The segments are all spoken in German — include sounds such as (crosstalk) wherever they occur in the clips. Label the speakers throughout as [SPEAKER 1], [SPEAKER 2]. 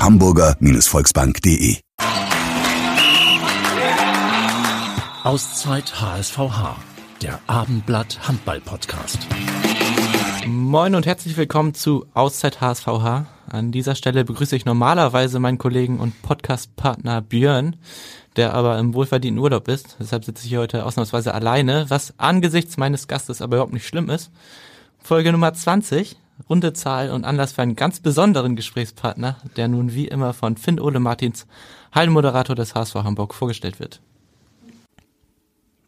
[SPEAKER 1] www.hamburger-volksbank.de
[SPEAKER 2] Auszeit HSVH, der Abendblatt Handball Podcast.
[SPEAKER 3] Moin und herzlich willkommen zu Auszeit HSVH. An dieser Stelle begrüße ich normalerweise meinen Kollegen und Podcastpartner Björn, der aber im wohlverdienten Urlaub ist. Deshalb sitze ich hier heute ausnahmsweise alleine, was angesichts meines Gastes aber überhaupt nicht schlimm ist. Folge Nummer 20, runde Zahl und Anlass für einen ganz besonderen Gesprächspartner, der nun wie immer von Finn Ole Martins, Heilmoderator des HSV Hamburg, vorgestellt wird.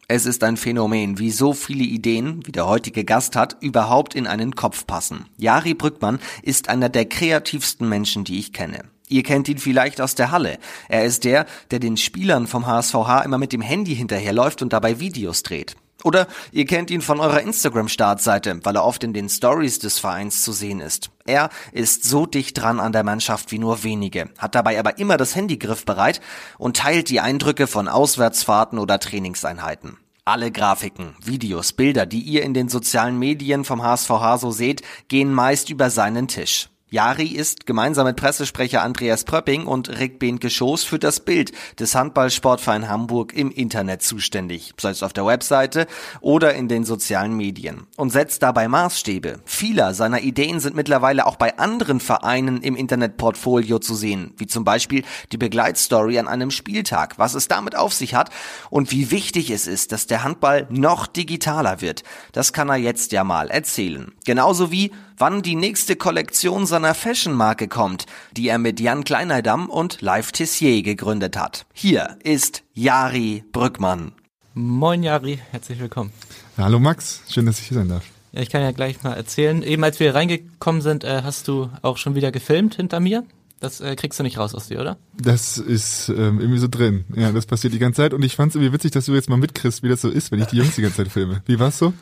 [SPEAKER 4] Es ist ein Phänomen, wie so viele Ideen, wie der heutige Gast hat, überhaupt in einen Kopf passen. Jari Brückmann ist einer der kreativsten Menschen, die ich kenne. Ihr kennt ihn vielleicht aus der Halle. Er ist der, der den Spielern vom HSVH immer mit dem Handy hinterherläuft und dabei Videos dreht. Oder ihr kennt ihn von eurer Instagram-Startseite, weil er oft in den Stories des Vereins zu sehen ist. Er ist so dicht dran an der Mannschaft wie nur wenige, hat dabei aber immer das Handy griffbereit und teilt die Eindrücke von Auswärtsfahrten oder Trainingseinheiten. Alle Grafiken, Videos, Bilder, die ihr in den sozialen Medien vom HSVH so seht, gehen meist über seinen Tisch. Jari ist gemeinsam mit Pressesprecher Andreas Pröpping und Rick Behnke Schoß für das Bild des Handballsportverein Hamburg im Internet zuständig, sei es auf der Webseite oder in den sozialen Medien und setzt dabei Maßstäbe. Viele seiner Ideen sind mittlerweile auch bei anderen Vereinen im Internetportfolio zu sehen, wie zum Beispiel die Begleitstory an einem Spieltag, was es damit auf sich hat und wie wichtig es ist, dass der Handball noch digitaler wird. Das kann er jetzt ja mal erzählen. Genauso wie wann die nächste Kollektion seiner Fashionmarke kommt, die er mit Jan Kleineidam und Live Tissier gegründet hat. Hier ist Jari Brückmann.
[SPEAKER 3] Moin Jari, herzlich willkommen.
[SPEAKER 5] Hallo Max, schön, dass ich hier sein darf.
[SPEAKER 3] Ja, ich kann ja gleich mal erzählen. Eben als wir reingekommen sind, äh, hast du auch schon wieder gefilmt hinter mir. Das äh, kriegst du nicht raus aus dir, oder?
[SPEAKER 5] Das ist ähm, irgendwie so drin. Ja, das passiert die ganze Zeit und ich fand es irgendwie witzig, dass du jetzt mal mitkriegst, wie das so ist, wenn ich die Jungs die ganze Zeit filme. Wie war's so?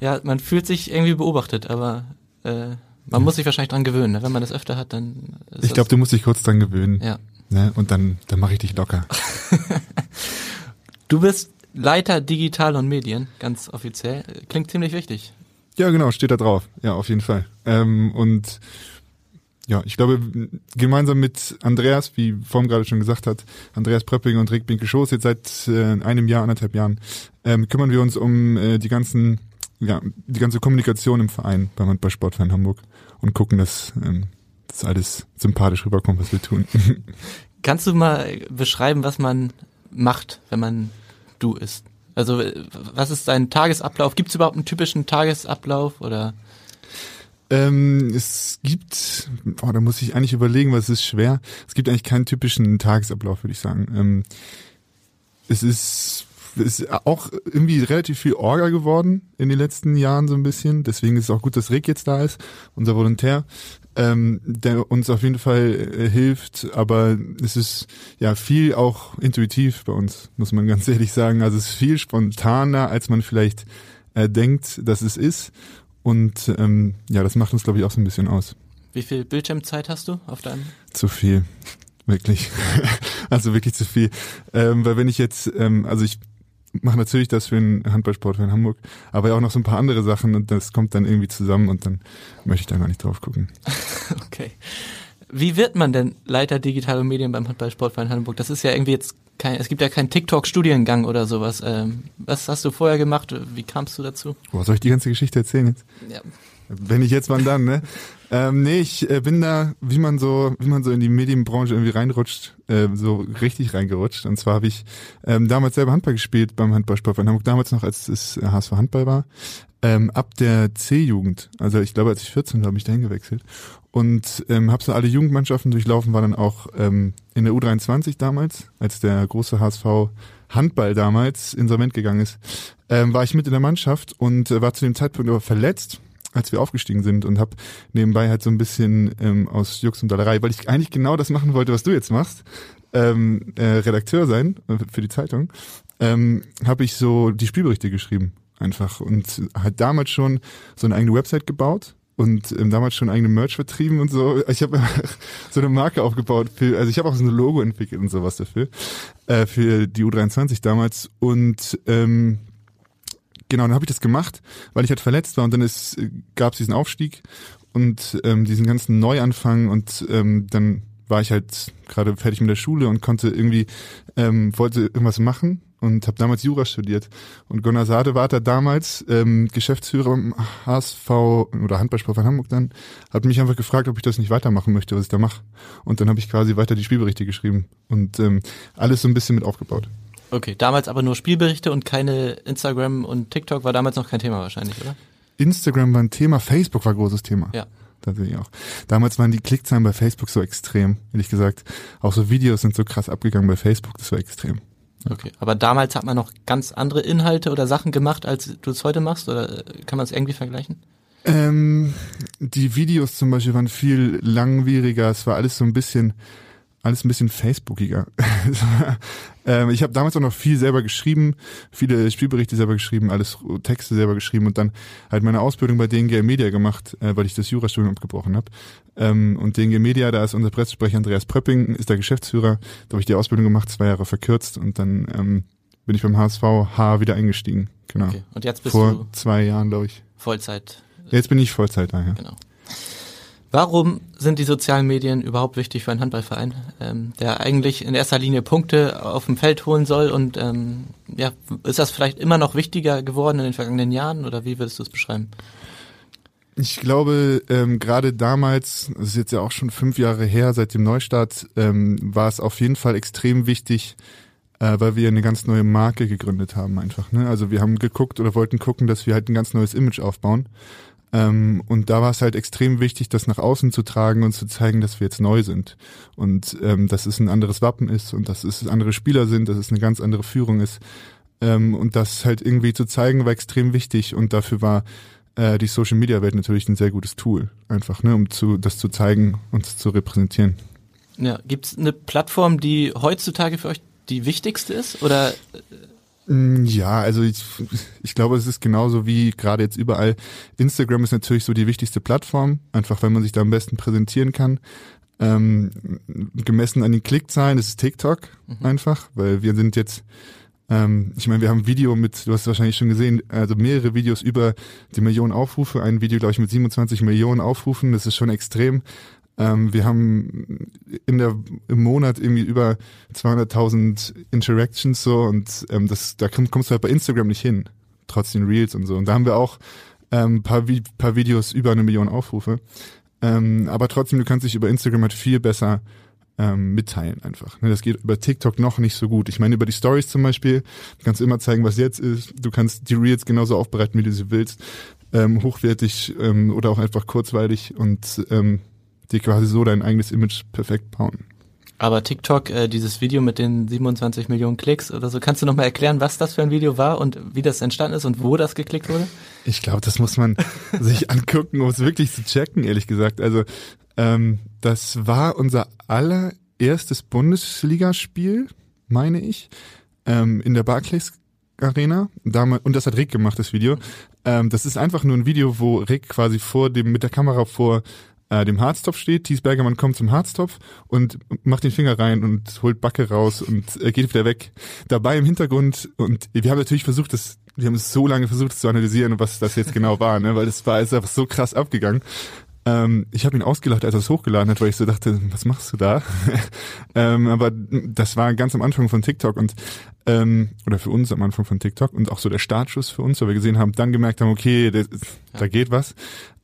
[SPEAKER 3] Ja, man fühlt sich irgendwie beobachtet, aber äh, man muss sich wahrscheinlich dran gewöhnen. Ne? Wenn man das öfter hat, dann.
[SPEAKER 5] ich glaube, du musst dich kurz dran gewöhnen.
[SPEAKER 3] Ja.
[SPEAKER 5] Ne? Und dann, dann mache ich dich locker. (laughs)
[SPEAKER 3] du bist Leiter Digital und Medien, ganz offiziell. Klingt ziemlich wichtig.
[SPEAKER 5] Ja, genau, steht da drauf. Ja, auf jeden Fall. Ähm, und ja, ich glaube, gemeinsam mit Andreas, wie Form gerade schon gesagt hat, Andreas Pröpping und Rick Binke-Schoß, jetzt seit äh, einem Jahr, anderthalb Jahren, ähm, kümmern wir uns um äh, die ganzen ja, die ganze Kommunikation im Verein beim Handballsportverein Hamburg und gucken, dass ähm, das alles sympathisch rüberkommt, was wir tun. (laughs)
[SPEAKER 3] Kannst du mal beschreiben, was man macht, wenn man du ist? Also was ist dein Tagesablauf? Gibt es überhaupt einen typischen Tagesablauf oder?
[SPEAKER 5] Ähm, es gibt, oh, da muss ich eigentlich überlegen, weil es ist schwer. Es gibt eigentlich keinen typischen Tagesablauf, würde ich sagen. Ähm, es ist ist auch irgendwie relativ viel Orga geworden in den letzten Jahren so ein bisschen. Deswegen ist es auch gut, dass Rick jetzt da ist, unser Volontär, ähm, der uns auf jeden Fall äh, hilft. Aber es ist ja viel auch intuitiv bei uns, muss man (laughs) ganz ehrlich sagen. Also es ist viel spontaner, als man vielleicht äh, denkt, dass es ist. Und ähm, ja, das macht uns, glaube ich, auch so ein bisschen aus.
[SPEAKER 3] Wie viel Bildschirmzeit hast du auf deinem?
[SPEAKER 5] Zu viel. Wirklich. (laughs) also wirklich zu viel. Ähm, weil wenn ich jetzt, ähm, also ich mache natürlich das für den Handballsport für Hamburg, aber ja auch noch so ein paar andere Sachen und das kommt dann irgendwie zusammen und dann möchte ich da gar nicht drauf gucken. (laughs)
[SPEAKER 3] okay. Wie wird man denn Leiter digitale Medien beim Handballsportverein Hamburg? Das ist ja irgendwie jetzt kein, es gibt ja keinen TikTok-Studiengang oder sowas. Ähm, was hast du vorher gemacht? Wie kamst du dazu?
[SPEAKER 5] Boah, soll ich die ganze Geschichte erzählen jetzt? Ja. Wenn ich jetzt, wann dann, ne? (laughs) Ähm, nee, ich äh, bin da, wie man so, wie man so in die Medienbranche irgendwie reinrutscht, äh, so richtig reingerutscht. Und zwar habe ich ähm, damals selber Handball gespielt beim Handballsport in Hamburg, damals noch, als es HSV Handball war. Ähm, ab der C-Jugend, also ich glaube, als ich 14 war, habe ich dahin gewechselt und ähm, habe so alle Jugendmannschaften durchlaufen, war dann auch ähm, in der U23 damals, als der große HSV Handball damals insolvent gegangen ist, ähm, war ich mit in der Mannschaft und äh, war zu dem Zeitpunkt aber verletzt als wir aufgestiegen sind und habe nebenbei halt so ein bisschen ähm, aus Jux und Dollerei, weil ich eigentlich genau das machen wollte, was du jetzt machst, ähm, äh, Redakteur sein äh, für die Zeitung, ähm, habe ich so die Spielberichte geschrieben einfach und halt damals schon so eine eigene Website gebaut und ähm, damals schon eigene Merch vertrieben und so. Ich habe (laughs) so eine Marke aufgebaut für, also ich habe auch so ein Logo entwickelt und sowas dafür äh, für die U23 damals und ähm, genau, dann habe ich das gemacht, weil ich halt verletzt war und dann ist gab es diesen Aufstieg und ähm, diesen ganzen Neuanfang und ähm, dann war ich halt gerade fertig mit der Schule und konnte irgendwie ähm, wollte irgendwas machen und habe damals Jura studiert. Und Gunnar Sade war da damals ähm, Geschäftsführer im HSV oder Handballsport von Hamburg dann, hat mich einfach gefragt, ob ich das nicht weitermachen möchte, was ich da mache. Und dann habe ich quasi weiter die Spielberichte geschrieben und ähm, alles so ein bisschen mit aufgebaut.
[SPEAKER 3] Okay, damals aber nur Spielberichte und keine Instagram und TikTok war damals noch kein Thema wahrscheinlich, oder?
[SPEAKER 5] Instagram war ein Thema, Facebook war ein großes Thema.
[SPEAKER 3] Ja.
[SPEAKER 5] Tatsächlich auch. Damals waren die Klickzahlen bei Facebook so extrem, ehrlich gesagt. Auch so Videos sind so krass abgegangen bei Facebook, das war extrem.
[SPEAKER 3] Okay, aber damals hat man noch ganz andere Inhalte oder Sachen gemacht, als du es heute machst, oder kann man es irgendwie vergleichen?
[SPEAKER 5] Ähm, die Videos zum Beispiel waren viel langwieriger, es war alles so ein bisschen, alles ein bisschen Facebookiger. (laughs) ähm, ich habe damals auch noch viel selber geschrieben, viele Spielberichte selber geschrieben, alles Texte selber geschrieben und dann halt meine Ausbildung bei DNG Media gemacht, äh, weil ich das Jurastudium abgebrochen habe. Ähm, und DNG Media, da ist unser Pressesprecher Andreas Pröpping, ist der Geschäftsführer. Da habe ich die Ausbildung gemacht, zwei Jahre verkürzt und dann ähm, bin ich beim HSV H wieder eingestiegen. Genau. Okay.
[SPEAKER 3] Und jetzt bist
[SPEAKER 5] Vor
[SPEAKER 3] du
[SPEAKER 5] zwei Jahren, glaube ich.
[SPEAKER 3] Vollzeit.
[SPEAKER 5] Jetzt bin ich Vollzeit da, ja.
[SPEAKER 3] Genau. Warum sind die sozialen Medien überhaupt wichtig für einen Handballverein, ähm, der eigentlich in erster Linie Punkte auf dem Feld holen soll? Und ähm, ja, ist das vielleicht immer noch wichtiger geworden in den vergangenen Jahren oder wie würdest du es beschreiben?
[SPEAKER 5] Ich glaube, ähm, gerade damals, das ist jetzt ja auch schon fünf Jahre her, seit dem Neustart, ähm, war es auf jeden Fall extrem wichtig, äh, weil wir eine ganz neue Marke gegründet haben einfach. Ne? Also wir haben geguckt oder wollten gucken, dass wir halt ein ganz neues Image aufbauen. Ähm, und da war es halt extrem wichtig, das nach außen zu tragen und zu zeigen, dass wir jetzt neu sind. Und ähm, dass es ein anderes Wappen ist und dass es andere Spieler sind, dass es eine ganz andere Führung ist. Ähm, und das halt irgendwie zu zeigen, war extrem wichtig. Und dafür war äh, die Social Media Welt natürlich ein sehr gutes Tool, einfach, ne, um zu, das zu zeigen und zu repräsentieren.
[SPEAKER 3] Ja, gibt's eine Plattform, die heutzutage für euch die wichtigste ist? Oder
[SPEAKER 5] Mm, ja, also ich, ich glaube, es ist genauso wie gerade jetzt überall. Instagram ist natürlich so die wichtigste Plattform, einfach weil man sich da am besten präsentieren kann. Ähm, gemessen an den Klickzahlen ist es TikTok mhm. einfach, weil wir sind jetzt, ähm, ich meine, wir haben ein Video mit, du hast es wahrscheinlich schon gesehen, also mehrere Videos über die Millionen Aufrufe. Ein Video, glaube ich, mit 27 Millionen Aufrufen, das ist schon extrem. Ähm, wir haben in der, im Monat irgendwie über 200.000 Interactions so und ähm, das, da komm, kommst du halt bei Instagram nicht hin, trotz den Reels und so. Und da haben wir auch ähm, paar, paar Videos über eine Million Aufrufe. Ähm, aber trotzdem, du kannst dich über Instagram halt viel besser ähm, mitteilen einfach. Ne, das geht über TikTok noch nicht so gut. Ich meine, über die Stories zum Beispiel, du kannst immer zeigen, was jetzt ist. Du kannst die Reels genauso aufbereiten, wie du sie willst. Ähm, hochwertig ähm, oder auch einfach kurzweilig und ähm, dir quasi so dein eigenes Image perfekt bauen.
[SPEAKER 3] Aber TikTok, äh, dieses Video mit den 27 Millionen Klicks oder so, kannst du nochmal erklären, was das für ein Video war und wie das entstanden ist und wo das geklickt wurde?
[SPEAKER 5] Ich glaube, das muss man (laughs) sich angucken, um es wirklich zu checken, ehrlich gesagt. Also ähm, das war unser allererstes Bundesligaspiel, meine ich, ähm, in der Barclays Arena. Und das hat Rick gemacht, das Video. Ähm, das ist einfach nur ein Video, wo Rick quasi vor dem, mit der Kamera vor äh, dem Harztopf steht. Thies Bergermann kommt zum Harztopf und macht den Finger rein und holt Backe raus und äh, geht wieder weg. Dabei im Hintergrund und wir haben natürlich versucht, das wir haben es so lange versucht, das zu analysieren, was das jetzt genau war, ne? weil es war ist einfach so krass abgegangen. Ähm, ich habe ihn ausgelacht, als er es hochgeladen hat, weil ich so dachte, was machst du da? (laughs) ähm, aber das war ganz am Anfang von TikTok und ähm, oder für uns am Anfang von TikTok und auch so der Startschuss für uns, weil wir gesehen haben, dann gemerkt haben, okay, das, da geht was.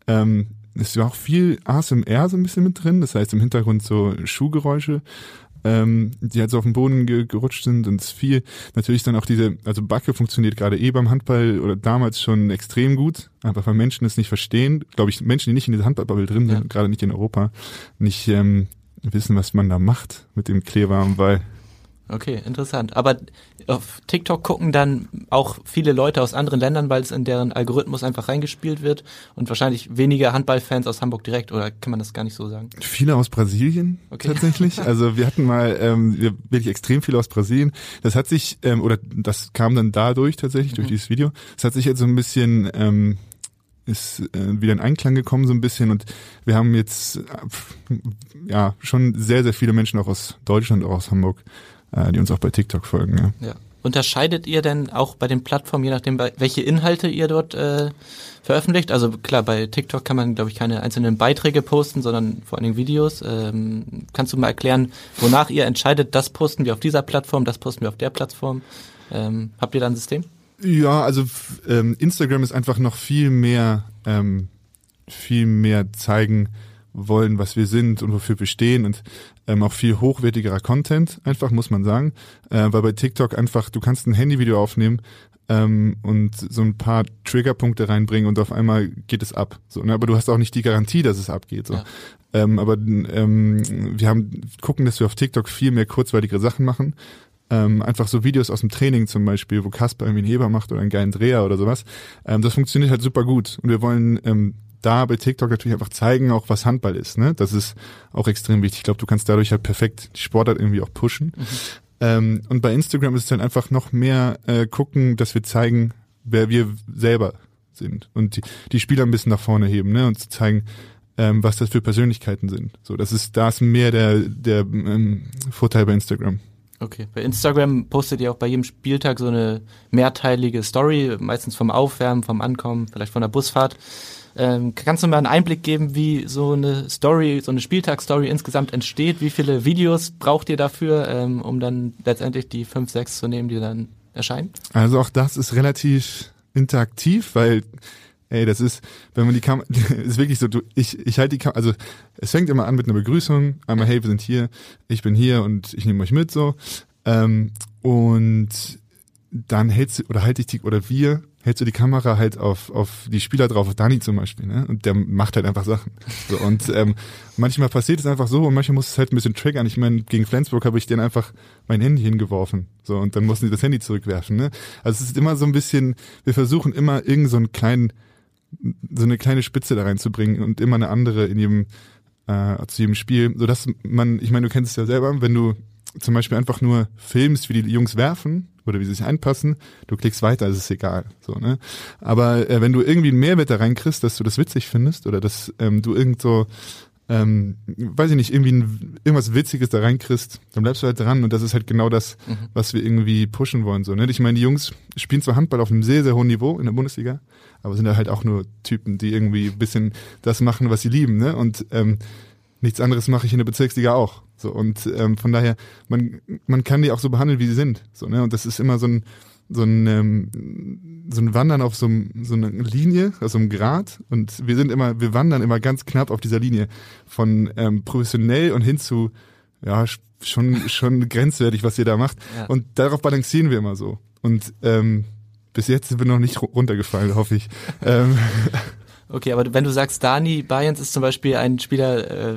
[SPEAKER 5] Ähm, es war auch viel ASMR so ein bisschen mit drin, das heißt im Hintergrund so Schuhgeräusche, ähm, die halt so auf dem Boden ge gerutscht sind und viel, natürlich dann auch diese, also Backe funktioniert gerade eh beim Handball oder damals schon extrem gut, einfach weil Menschen es nicht verstehen, glaube ich, Menschen, die nicht in dieser Handballbubble drin sind, ja. gerade nicht in Europa, nicht ähm, wissen, was man da macht mit dem Kleber am Ball.
[SPEAKER 3] Okay, interessant. Aber auf TikTok gucken dann auch viele Leute aus anderen Ländern, weil es in deren Algorithmus einfach reingespielt wird und wahrscheinlich weniger Handballfans aus Hamburg direkt, oder kann man das gar nicht so sagen?
[SPEAKER 5] Viele aus Brasilien
[SPEAKER 3] Okay.
[SPEAKER 5] tatsächlich. (laughs) Also wir hatten mal ähm, wir, wirklich extrem viele aus Brasilien. Das hat sich, ähm, oder das kam dann dadurch tatsächlich, durch dieses Video. Es hat sich jetzt so ein bisschen ähm, ist äh, wieder in Einklang gekommen so ein bisschen und wir haben jetzt äh, ja schon sehr, sehr viele Menschen auch aus Deutschland, auch aus Hamburg, die uns auch bei TikTok folgen. Ja.
[SPEAKER 3] Ja. Unterscheidet ihr denn auch bei den Plattformen, je nachdem, welche Inhalte ihr dort äh, veröffentlicht? Also klar, bei TikTok kann man, glaube ich, keine einzelnen Beiträge posten, sondern vor allen Dingen Videos. Ähm, kannst du mal erklären, wonach ihr entscheidet, das posten wir auf dieser Plattform, das posten wir auf der Plattform? Ähm, habt ihr da ein System?
[SPEAKER 5] Ja, also ähm, Instagram ist einfach noch viel mehr, ähm, viel mehr zeigen wollen, was wir sind und wofür wir stehen und ähm, auch viel hochwertigerer Content, einfach muss man sagen, äh, weil bei TikTok einfach, du kannst ein Handyvideo aufnehmen ähm, und so ein paar Triggerpunkte reinbringen und auf einmal geht es ab. So, ne? Aber du hast auch nicht die Garantie, dass es abgeht. So.
[SPEAKER 3] Ja.
[SPEAKER 5] Ähm, aber ähm, wir haben gucken, dass wir auf TikTok viel mehr kurzweiligere Sachen machen. Ähm, einfach so Videos aus dem Training zum Beispiel, wo Kasper irgendwie einen Heber macht oder einen geilen Dreher oder sowas. Ähm, das funktioniert halt super gut. Und wir wollen ähm, da bei TikTok natürlich einfach zeigen, auch was Handball ist. Ne? Das ist auch extrem wichtig. Ich glaube, du kannst dadurch halt perfekt die Sportart irgendwie auch pushen. Ähm, und bei Instagram ist es dann einfach noch mehr äh, gucken, dass wir zeigen, wer wir selber sind und die, die Spieler ein bisschen nach vorne heben ne? und zu zeigen, ähm, was das für Persönlichkeiten sind. So, das ist da ist mehr der der ähm, Vorteil bei Instagram.
[SPEAKER 3] Okay. Bei Instagram postet ihr auch bei jedem Spieltag so eine mehrteilige Story, meistens vom Aufwärmen, vom Ankommen, vielleicht von der Busfahrt. Ähm, kannst du mal einen Einblick geben, wie so eine Story, so eine Spieltagsstory insgesamt entsteht? Wie viele Videos braucht ihr dafür, ähm, um dann letztendlich die fünf, sechs zu nehmen, die dann erscheinen?
[SPEAKER 5] Also auch das ist relativ interaktiv, weil ey, das ist, wenn man die Kamera, (laughs) ist wirklich so, du, ich, ich halte die Kamera, also es fängt immer an mit einer Begrüßung, einmal, hey, wir sind hier, ich bin hier und ich nehme euch mit so. Ähm, und dann hältst du, oder halte ich die, oder wir, hältst du die Kamera halt auf, auf die Spieler drauf, auf Dani zum Beispiel, ne? Und der macht halt einfach Sachen. So, und ähm, manchmal passiert es einfach so und manchmal muss es halt ein bisschen triggern. Ich meine, gegen Flensburg habe ich denen einfach mein Handy hingeworfen. So, und dann mussten sie das Handy zurückwerfen, ne? Also es ist immer so ein bisschen, wir versuchen immer irgend so einen kleinen, so eine kleine Spitze da reinzubringen und immer eine andere in jedem, äh, zu jedem Spiel, sodass man, ich meine, du kennst es ja selber, wenn du zum Beispiel einfach nur filmst, wie die Jungs werfen oder wie sie sich einpassen, du klickst weiter, es ist egal. So, ne? Aber äh, wenn du irgendwie einen Mehrwert da reinkriegst, dass du das witzig findest oder dass ähm, du irgend so, ähm, weiß ich nicht, irgendwie ein, irgendwas Witziges da reinkriegst, dann bleibst du halt dran und das ist halt genau das, was wir irgendwie pushen wollen. So, ne? Ich meine, die Jungs spielen zwar Handball auf einem sehr, sehr hohen Niveau in der Bundesliga, aber sind da halt auch nur Typen, die irgendwie ein bisschen das machen, was sie lieben. Ne? Und ähm, nichts anderes mache ich in der Bezirksliga auch. So und ähm, von daher, man man kann die auch so behandeln, wie sie sind. So ne und das ist immer so ein so ein ähm, so ein Wandern auf so, einem, so einer Linie, also einem Grad und wir sind immer, wir wandern immer ganz knapp auf dieser Linie von ähm, professionell und hin zu ja sch- schon schon grenzwertig, was ihr da macht
[SPEAKER 3] Ja.
[SPEAKER 5] und darauf balancieren wir immer so und ähm, bis jetzt sind wir noch nicht ru- runtergefallen, hoffe ich. ähm, (laughs)
[SPEAKER 3] Okay, aber wenn du sagst, Dani Bayerns ist zum Beispiel ein Spieler, äh,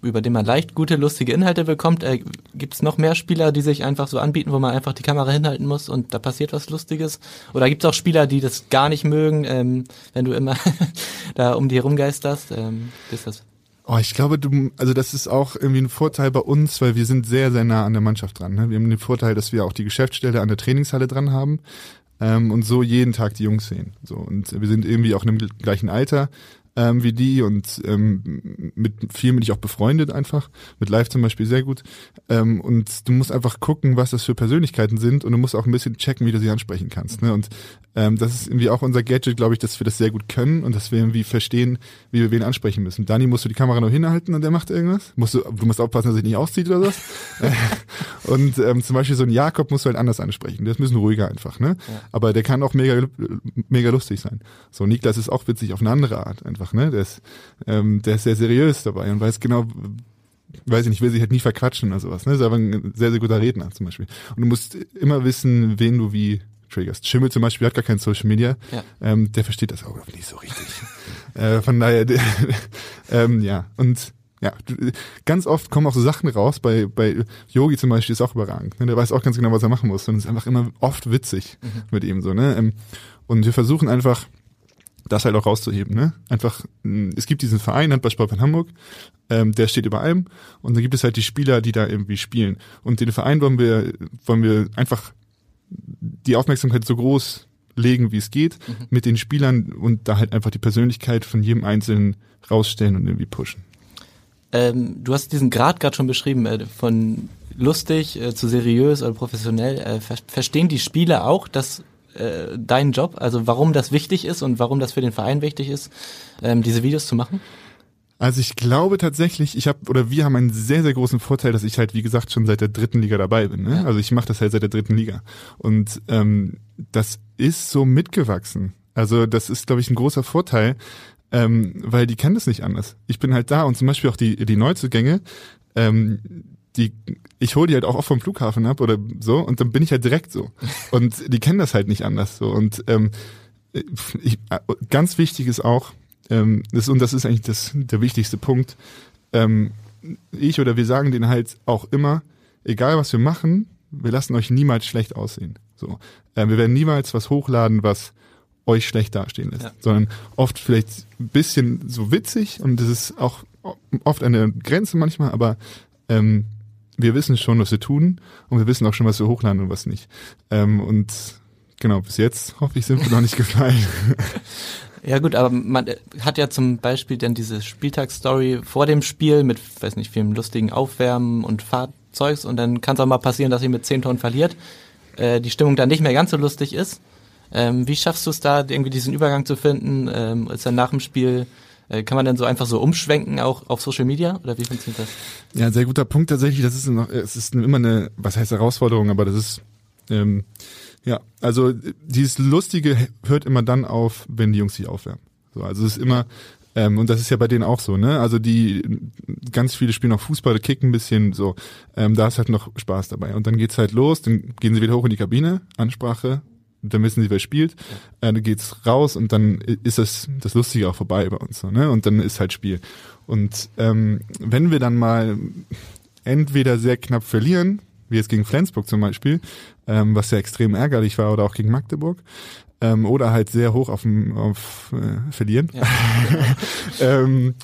[SPEAKER 3] über den man leicht gute, lustige Inhalte bekommt, äh, gibt es noch mehr Spieler, die sich einfach so anbieten, wo man einfach die Kamera hinhalten muss und da passiert was Lustiges? Oder gibt es auch Spieler, die das gar nicht mögen, ähm, wenn du immer (laughs) da um die herumgeisterst? Ähm, ist das?
[SPEAKER 5] Oh, ich glaube, du, also das ist auch irgendwie ein Vorteil bei uns, weil wir sind sehr, sehr nah an der Mannschaft dran. Ne? Wir haben den Vorteil, dass wir auch die Geschäftsstelle an der Trainingshalle dran haben ähm, und so jeden Tag die Jungs sehen. So und wir sind irgendwie auch in einem gleichen Alter ähm, wie die und ähm, mit vielen bin ich auch befreundet einfach. Mit Live zum Beispiel sehr gut. Ähm, und du musst einfach gucken, was das für Persönlichkeiten sind und du musst auch ein bisschen checken, wie du sie ansprechen kannst. Ne? Und ähm, das ist irgendwie auch unser Gadget, glaube ich, dass wir das sehr gut können und dass wir irgendwie verstehen, wie wir wen ansprechen müssen. Dani musst du die Kamera nur hinhalten und der macht irgendwas. Musst du, du musst aufpassen, dass er sich nicht auszieht oder was. (laughs) und ähm, zum Beispiel so ein Jakob musst du halt anders ansprechen. Der ist ein bisschen ruhiger einfach, ne? Aber der kann auch mega, mega lustig sein. So, Niklas ist auch witzig auf eine andere Art einfach, ne? Der ist, ähm, der ist sehr seriös dabei und weiß genau, weiß ich nicht, will sich halt nie verquatschen oder sowas, ne? Ist aber ein sehr, sehr guter Redner zum Beispiel. Und du musst immer wissen, wen du wie triggerst. Schimmel zum Beispiel hat gar kein Social Media.
[SPEAKER 3] Ja.
[SPEAKER 5] Ähm, der versteht das auch nicht so richtig. (laughs) äh, von daher, (laughs) ähm, ja. Und ja, ganz oft kommen auch so Sachen raus, bei, bei Yogi zum Beispiel ist auch überragend, ne? der weiß auch ganz genau, was er machen muss und es ist einfach immer oft witzig mit ihm so, ne, ähm, und wir versuchen einfach, das halt auch rauszuheben, ne? Einfach, mh, es gibt diesen Verein, Handballsport Hamburg, ähm, der steht über allem und dann gibt es halt die Spieler, die da irgendwie spielen. Und den Verein wollen wir, wollen wir einfach die Aufmerksamkeit so groß legen, wie es geht, mit den Spielern und da halt einfach die Persönlichkeit von jedem Einzelnen rausstellen und irgendwie pushen.
[SPEAKER 3] Ähm, du hast diesen Grad gerade schon beschrieben, äh, von lustig äh, zu seriös oder professionell. Äh, ver verstehen die Spieler auch, dass äh, dein Job, also warum das wichtig ist und warum das für den Verein wichtig ist, ähm, diese Videos zu machen?
[SPEAKER 5] Also ich glaube tatsächlich, ich habe oder wir haben einen sehr sehr großen Vorteil, dass ich halt wie gesagt schon seit der dritten Liga dabei bin. Ne?
[SPEAKER 3] Ja.
[SPEAKER 5] Also ich mache das halt seit der dritten Liga und ähm, das ist so mitgewachsen. Also das ist glaube ich ein großer Vorteil, ähm, weil die kennen das nicht anders. Ich bin halt da und zum Beispiel auch die die Neuzugänge, ähm, die ich hole die halt auch oft vom Flughafen ab oder so und dann bin ich halt direkt so und die kennen das halt nicht anders so und ähm, ich, ganz wichtig ist auch, ähm, das, und das ist eigentlich das, der wichtigste Punkt, ähm, ich oder wir sagen denen halt auch immer, egal was wir machen, wir lassen euch niemals schlecht aussehen. So, äh, wir werden niemals was hochladen, was euch schlecht dastehen lässt,
[SPEAKER 3] Ja.
[SPEAKER 5] sondern oft vielleicht ein bisschen so witzig und das ist auch oft eine Grenze manchmal, aber ähm, wir wissen schon, was wir tun und wir wissen auch schon, was wir hochladen und was nicht. Ähm, und genau, bis jetzt hoffe ich, sind wir noch nicht gefallen. (laughs)
[SPEAKER 3] Ja gut, aber man äh, hat ja zum Beispiel dann diese Spieltagsstory vor dem Spiel mit, weiß nicht, vielem lustigen Aufwärmen und Fahrzeugs und dann kann es auch mal passieren, dass ihr mit 10 Tonnen verliert, äh, die Stimmung dann nicht mehr ganz so lustig ist. Ähm, wie schaffst du es da, irgendwie diesen Übergang zu finden? Ähm, ist dann nach dem Spiel, kann man dann so einfach so umschwenken auch auf Social Media oder wie funktioniert das?
[SPEAKER 5] Ja, sehr guter Punkt tatsächlich. Das ist noch, es ist immer eine, was heißt Herausforderung, aber das ist, ähm, ja, also äh, dieses Lustige hört immer dann auf, wenn die Jungs sich aufwärmen. So, also es ist immer, ähm, und das ist ja bei denen auch so, ne? Also die ganz viele spielen auch Fußball, kicken ein bisschen, so, ähm, da ist halt noch Spaß dabei. Und dann geht's halt los, dann gehen sie wieder hoch in die Kabine, Ansprache, dann wissen sie, wer spielt, äh, dann geht's raus und dann ist das, das Lustige auch vorbei bei uns, so, ne? Und dann ist halt Spiel. Und ähm, wenn wir dann mal entweder sehr knapp verlieren, wie jetzt gegen Flensburg zum Beispiel, ähm, was ja extrem ärgerlich war, oder auch gegen Magdeburg, ähm, oder halt sehr hoch auf, dem, auf äh, verlieren,
[SPEAKER 3] Ja. (laughs)
[SPEAKER 5] ähm,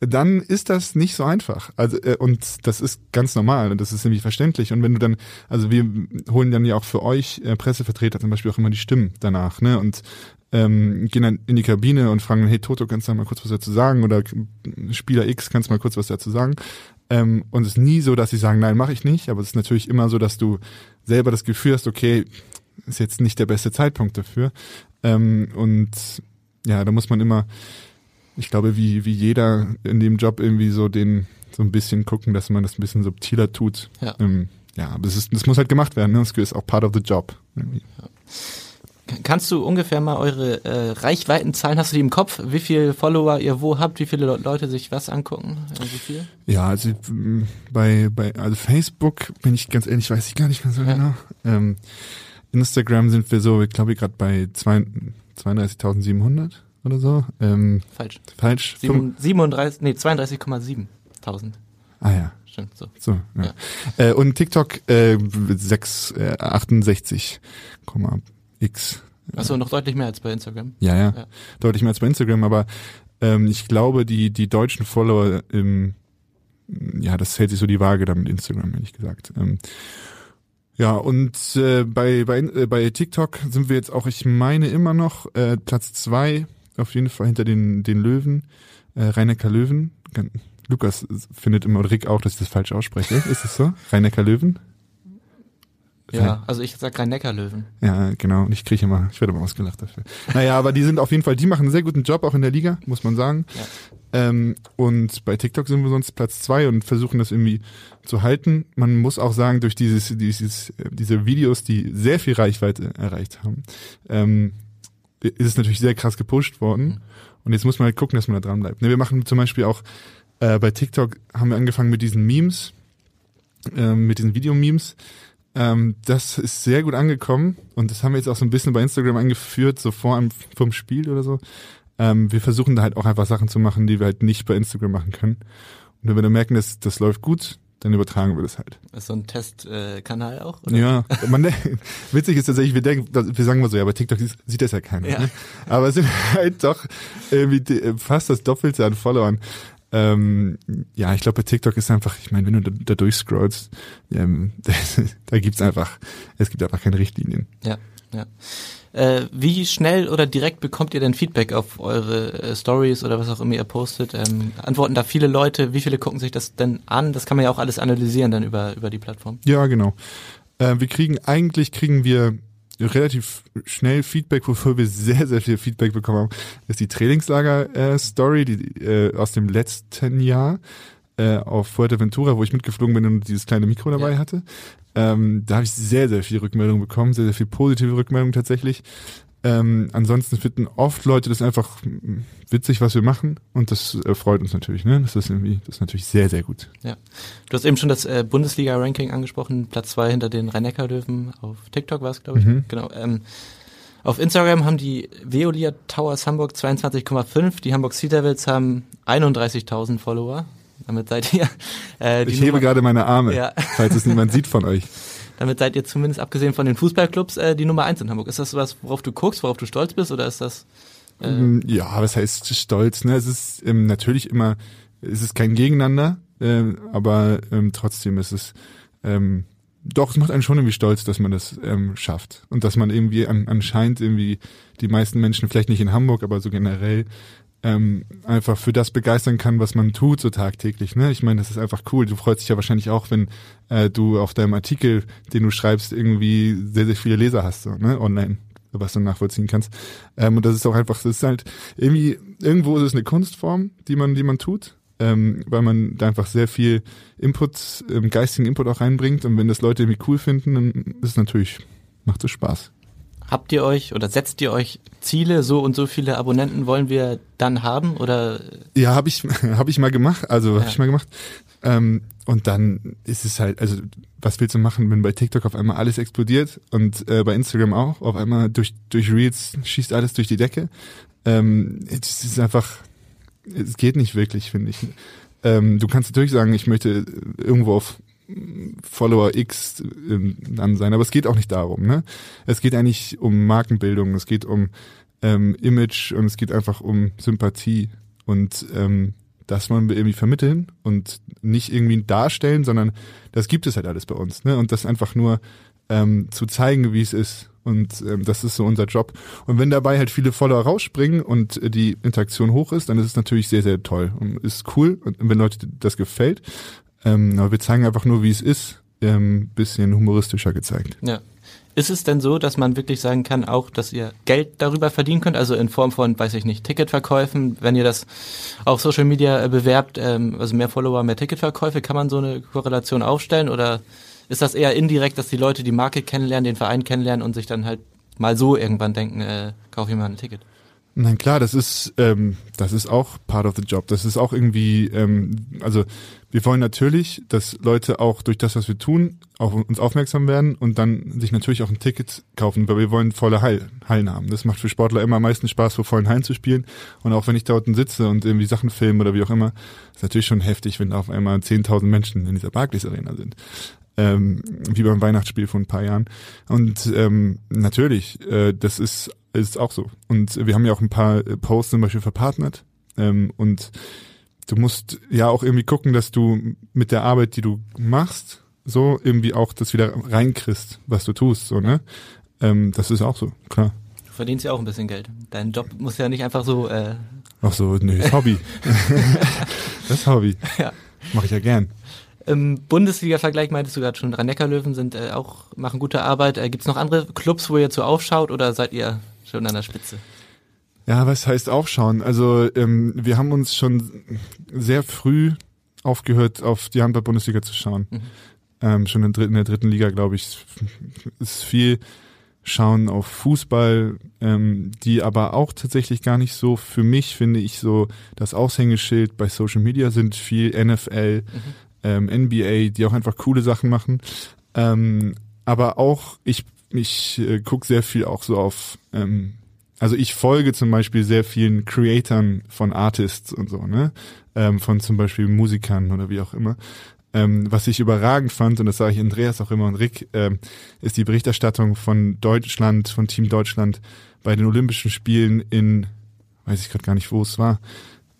[SPEAKER 5] dann ist das nicht so einfach. Also äh, und das ist ganz normal und das ist nämlich verständlich. Und wenn du dann, also wir holen dann ja auch für euch äh, Pressevertreter zum Beispiel auch immer die Stimmen danach, ne? Und ähm, gehen dann in die Kabine und fragen, hey Toto, kannst du mal kurz was dazu sagen? Oder Spieler X, kannst du mal kurz was dazu sagen? Ähm, und es ist nie so, dass sie sagen, nein, mache ich nicht. Aber es ist natürlich immer so, dass du selber das Gefühl hast, okay, ist jetzt nicht der beste Zeitpunkt dafür. Ähm, und ja, da muss man immer, ich glaube, wie, wie jeder in dem Job irgendwie so den, so ein bisschen gucken, dass man das ein bisschen subtiler tut.
[SPEAKER 3] Ja.
[SPEAKER 5] Ähm, ja, aber es ist, das muss halt gemacht werden, ne? Das ist auch part of the job. Irgendwie.
[SPEAKER 3] Kannst du ungefähr mal eure äh, Reichweitenzahlen, hast du die im Kopf? Wie viele Follower ihr wo habt, wie viele Le Leute sich was angucken? Viel?
[SPEAKER 5] Ja, also ähm, bei, bei also Facebook bin ich ganz ehrlich, weiß ich gar nicht mehr so
[SPEAKER 3] Ja.
[SPEAKER 5] genau. Ähm, Instagram sind wir so, ich glaube gerade bei zwei- 32.700 oder so. Ähm,
[SPEAKER 3] Falsch.
[SPEAKER 5] falsch.
[SPEAKER 3] Sieben- 37, nee, 32,7 tausend.
[SPEAKER 5] ah ja,
[SPEAKER 3] Stimmt, so.
[SPEAKER 5] so. Ja. Äh, und TikTok äh, 6, äh, 68, x.
[SPEAKER 3] Achso, noch deutlich mehr als bei Instagram.
[SPEAKER 5] Ja, ja,
[SPEAKER 3] Ja.
[SPEAKER 5] deutlich mehr als bei Instagram, aber ähm, ich glaube, die, die deutschen Follower im, ja, das hält sich so die Waage da mit Instagram, ehrlich gesagt. Ähm, ja, und äh, bei, bei, äh, bei TikTok sind wir jetzt auch, ich meine immer noch, äh, Platz zwei auf jeden Fall hinter den, den Löwen, äh, Rhein-Neckar Löwen. Lukas findet immer, oder Rick auch, dass ich das falsch ausspreche. (laughs) Ist es so? Rhein-Neckar Löwen?
[SPEAKER 3] Ja, also ich sag Rhein-Neckar-Löwen.
[SPEAKER 5] Ja, genau. Und ich kriege immer, ich werde immer ausgelacht dafür. Naja, aber die sind auf jeden Fall, die machen einen sehr guten Job auch in der Liga, muss man sagen.
[SPEAKER 3] Ja.
[SPEAKER 5] Ähm, und bei TikTok sind wir sonst Platz zwei und versuchen das irgendwie zu halten. Man muss auch sagen, durch dieses, dieses, äh, diese Videos, die sehr viel Reichweite erreicht haben, ähm, ist es natürlich sehr krass gepusht worden. Und jetzt muss man halt gucken, dass man da dran bleibt. Ne, wir machen zum Beispiel auch äh, bei TikTok haben wir angefangen mit diesen Memes, ähm, mit diesen Videomemes. Ähm, das ist sehr gut angekommen und das haben wir jetzt auch so ein bisschen bei Instagram eingeführt, so vor einem vom Spiel oder so. Ähm, wir versuchen da halt auch einfach Sachen zu machen, die wir halt nicht bei Instagram machen können. Und wenn wir dann merken, dass das läuft gut, dann übertragen wir das halt.
[SPEAKER 3] Ist so ein Testkanal auch? Oder?
[SPEAKER 5] Ja, man, witzig ist tatsächlich, wir denken, wir sagen mal so, ja, bei TikTok sieht das ja keiner.
[SPEAKER 3] Ja.
[SPEAKER 5] Ne? Aber es sind (laughs) halt doch irgendwie die- fast das Doppelte an Followern. Ähm, ja, ich glaube, bei TikTok ist einfach, ich meine, wenn du da, da durchscrollst, ähm, (laughs) da gibt's einfach, es gibt einfach keine Richtlinien.
[SPEAKER 3] Ja, ja. Äh, wie schnell oder direkt bekommt ihr denn Feedback auf eure äh, Stories oder was auch immer ihr postet? Ähm, antworten da viele Leute? Wie viele gucken sich das denn an? Das kann man ja auch alles analysieren dann über, über die Plattform.
[SPEAKER 5] Ja, genau. Äh, wir kriegen, eigentlich kriegen wir relativ schnell Feedback, wofür wir sehr, sehr viel Feedback bekommen haben, ist die Trainingslager-Story, die äh, aus dem letzten Jahr äh, auf Fuerteventura, wo ich mitgeflogen bin und dieses kleine Mikro dabei
[SPEAKER 3] Ja.
[SPEAKER 5] hatte. Ähm, da habe ich sehr, sehr viel Rückmeldung bekommen, sehr, sehr viel positive Rückmeldung tatsächlich. Ähm, ansonsten finden oft Leute das einfach witzig, was wir machen und das äh, freut uns natürlich. Ne? Das ist irgendwie, das ist natürlich sehr, sehr gut.
[SPEAKER 3] Ja. Du hast eben schon das äh, Bundesliga-Ranking angesprochen, Platz zwei hinter den Rhein-Neckar-Löwen. Auf TikTok war es, glaube ich.
[SPEAKER 5] Mhm.
[SPEAKER 3] Genau. Ähm, auf Instagram haben die Veolia Towers Hamburg 22,5, die Hamburg Sea Devils haben 31.000 Follower. Damit seid ihr äh, die
[SPEAKER 5] Ich hebe
[SPEAKER 3] Nummer-
[SPEAKER 5] gerade meine Arme,
[SPEAKER 3] Ja.
[SPEAKER 5] falls es niemand sieht von euch. (laughs)
[SPEAKER 3] Damit seid ihr zumindest abgesehen von den Fußballclubs äh, die Nummer eins in Hamburg. Ist das was, worauf du guckst, worauf du stolz bist, oder ist das? Äh,
[SPEAKER 5] Ähm, Ja, was heißt stolz? Ne? Es ist ähm, natürlich immer, es ist kein Gegeneinander, ähm, aber ähm, trotzdem ist es ähm, doch, es macht einen schon irgendwie stolz, dass man das ähm, schafft und dass man irgendwie an, anscheinend irgendwie die meisten Menschen, vielleicht nicht in Hamburg, aber so generell ähm, einfach für das begeistern kann, was man tut so tagtäglich. Ne? Ich meine, das ist einfach cool. Du freust dich ja wahrscheinlich auch, wenn äh, du auf deinem Artikel, den du schreibst, irgendwie sehr, sehr viele Leser hast, so, ne? online was du nachvollziehen kannst. Ähm, und das ist auch einfach, das ist halt irgendwie, irgendwo ist es eine Kunstform, die man, die man tut, ähm, weil man da einfach sehr viel Input, ähm, geistigen Input auch reinbringt. Und wenn das Leute irgendwie cool finden, dann ist es natürlich, macht es Spaß.
[SPEAKER 3] Habt ihr euch oder setzt ihr euch Ziele, so und so viele Abonnenten wollen wir dann haben? Oder
[SPEAKER 5] Ja, habe ich, (laughs) hab ich mal gemacht, also habe
[SPEAKER 3] Ja.
[SPEAKER 5] ich mal gemacht. Ähm, und dann ist es halt, also was willst du machen, wenn bei TikTok auf einmal alles explodiert und äh, bei Instagram auch, auf einmal durch, durch Reels schießt alles durch die Decke. Ähm, es ist einfach, es geht nicht wirklich, finde ich. Ähm, du kannst natürlich sagen, ich möchte irgendwo auf Follower X ähm, dann sein, aber es geht auch nicht darum. Ne? Es geht eigentlich um Markenbildung, es geht um ähm, Image und es geht einfach um Sympathie und ähm, das wollen wir irgendwie vermitteln und nicht irgendwie darstellen, sondern das gibt es halt alles bei uns. Ne? Und das einfach nur ähm, zu zeigen, wie es ist. Und ähm, das ist so unser Job. Und wenn dabei halt viele Follower rausspringen und äh, die Interaktion hoch ist, dann ist es natürlich sehr, sehr toll und ist cool. Und wenn Leute das gefällt, ähm, aber wir zeigen einfach nur, wie es ist, ähm, bisschen humoristischer gezeigt.
[SPEAKER 3] ja. Ist es denn so, dass man wirklich sagen kann, auch, dass ihr Geld darüber verdienen könnt, also in Form von, weiß ich nicht, Ticketverkäufen, wenn ihr das auf Social Media äh, bewerbt, ähm, also mehr Follower, mehr Ticketverkäufe, kann man so eine Korrelation aufstellen oder ist das eher indirekt, dass die Leute die Marke kennenlernen, den Verein kennenlernen und sich dann halt mal so irgendwann denken, äh, kauf ich mal ein Ticket?
[SPEAKER 5] Nein, klar, das ist ähm, das ist auch part of the job. Das ist auch irgendwie, ähm, also wir wollen natürlich, dass Leute auch durch das, was wir tun, auf uns aufmerksam werden und dann sich natürlich auch ein Ticket kaufen, weil wir wollen volle Hall, Hallen haben. Das macht für Sportler immer am meisten Spaß, vor vollen Hallen zu spielen. Und auch wenn ich dort sitze und irgendwie Sachen filme oder wie auch immer, ist natürlich schon heftig, wenn da auf einmal 10.000 Menschen in dieser Barclays Arena sind ähm, wie beim Weihnachtsspiel vor ein paar Jahren. Und ähm, natürlich, äh, das ist, ist auch so. Und wir haben ja auch ein paar äh, Posts zum Beispiel verpartnert. Ähm, und du musst ja auch irgendwie gucken, dass du mit der Arbeit, die du machst, so irgendwie auch das wieder reinkriegst, was du tust. So, ne? Ähm, das ist auch so, klar.
[SPEAKER 3] Du verdienst ja auch ein bisschen Geld. Dein Job muss ja nicht einfach so, äh,
[SPEAKER 5] Ach so, nö, ist Hobby. (laughs) (laughs) das ist Hobby.
[SPEAKER 3] Ja.
[SPEAKER 5] Mache ich ja gern.
[SPEAKER 3] Im Bundesliga-Vergleich meintest du gerade schon, Rhein-Neckar-Löwen sind äh, auch, machen gute Arbeit. Äh, Gibt es noch andere Clubs, wo ihr zu aufschaut oder seid ihr schon an der Spitze?
[SPEAKER 5] Ja, was heißt aufschauen? Also ähm, wir haben uns schon sehr früh aufgehört, auf die Handball-Bundesliga zu schauen.
[SPEAKER 3] Mhm.
[SPEAKER 5] Ähm, schon in, der dritten- in der dritten Liga, glaube ich, ist viel schauen auf Fußball, ähm, die aber auch tatsächlich gar nicht so, für mich finde ich so, das Aushängeschild bei Social Media sind viel NFL, ähm, NBA, die auch einfach coole Sachen machen. Ähm, aber auch, ich, ich äh, gucke sehr viel auch so auf ähm, also ich folge zum Beispiel sehr vielen Creatoren von Artists und so, ne? Ähm, von zum Beispiel Musikern oder wie auch immer. Ähm, was ich überragend fand, und das sage ich Andreas auch immer und Rick, ähm, ist die Berichterstattung von Deutschland, von Team Deutschland bei den Olympischen Spielen in, weiß ich gerade gar nicht, wo es war,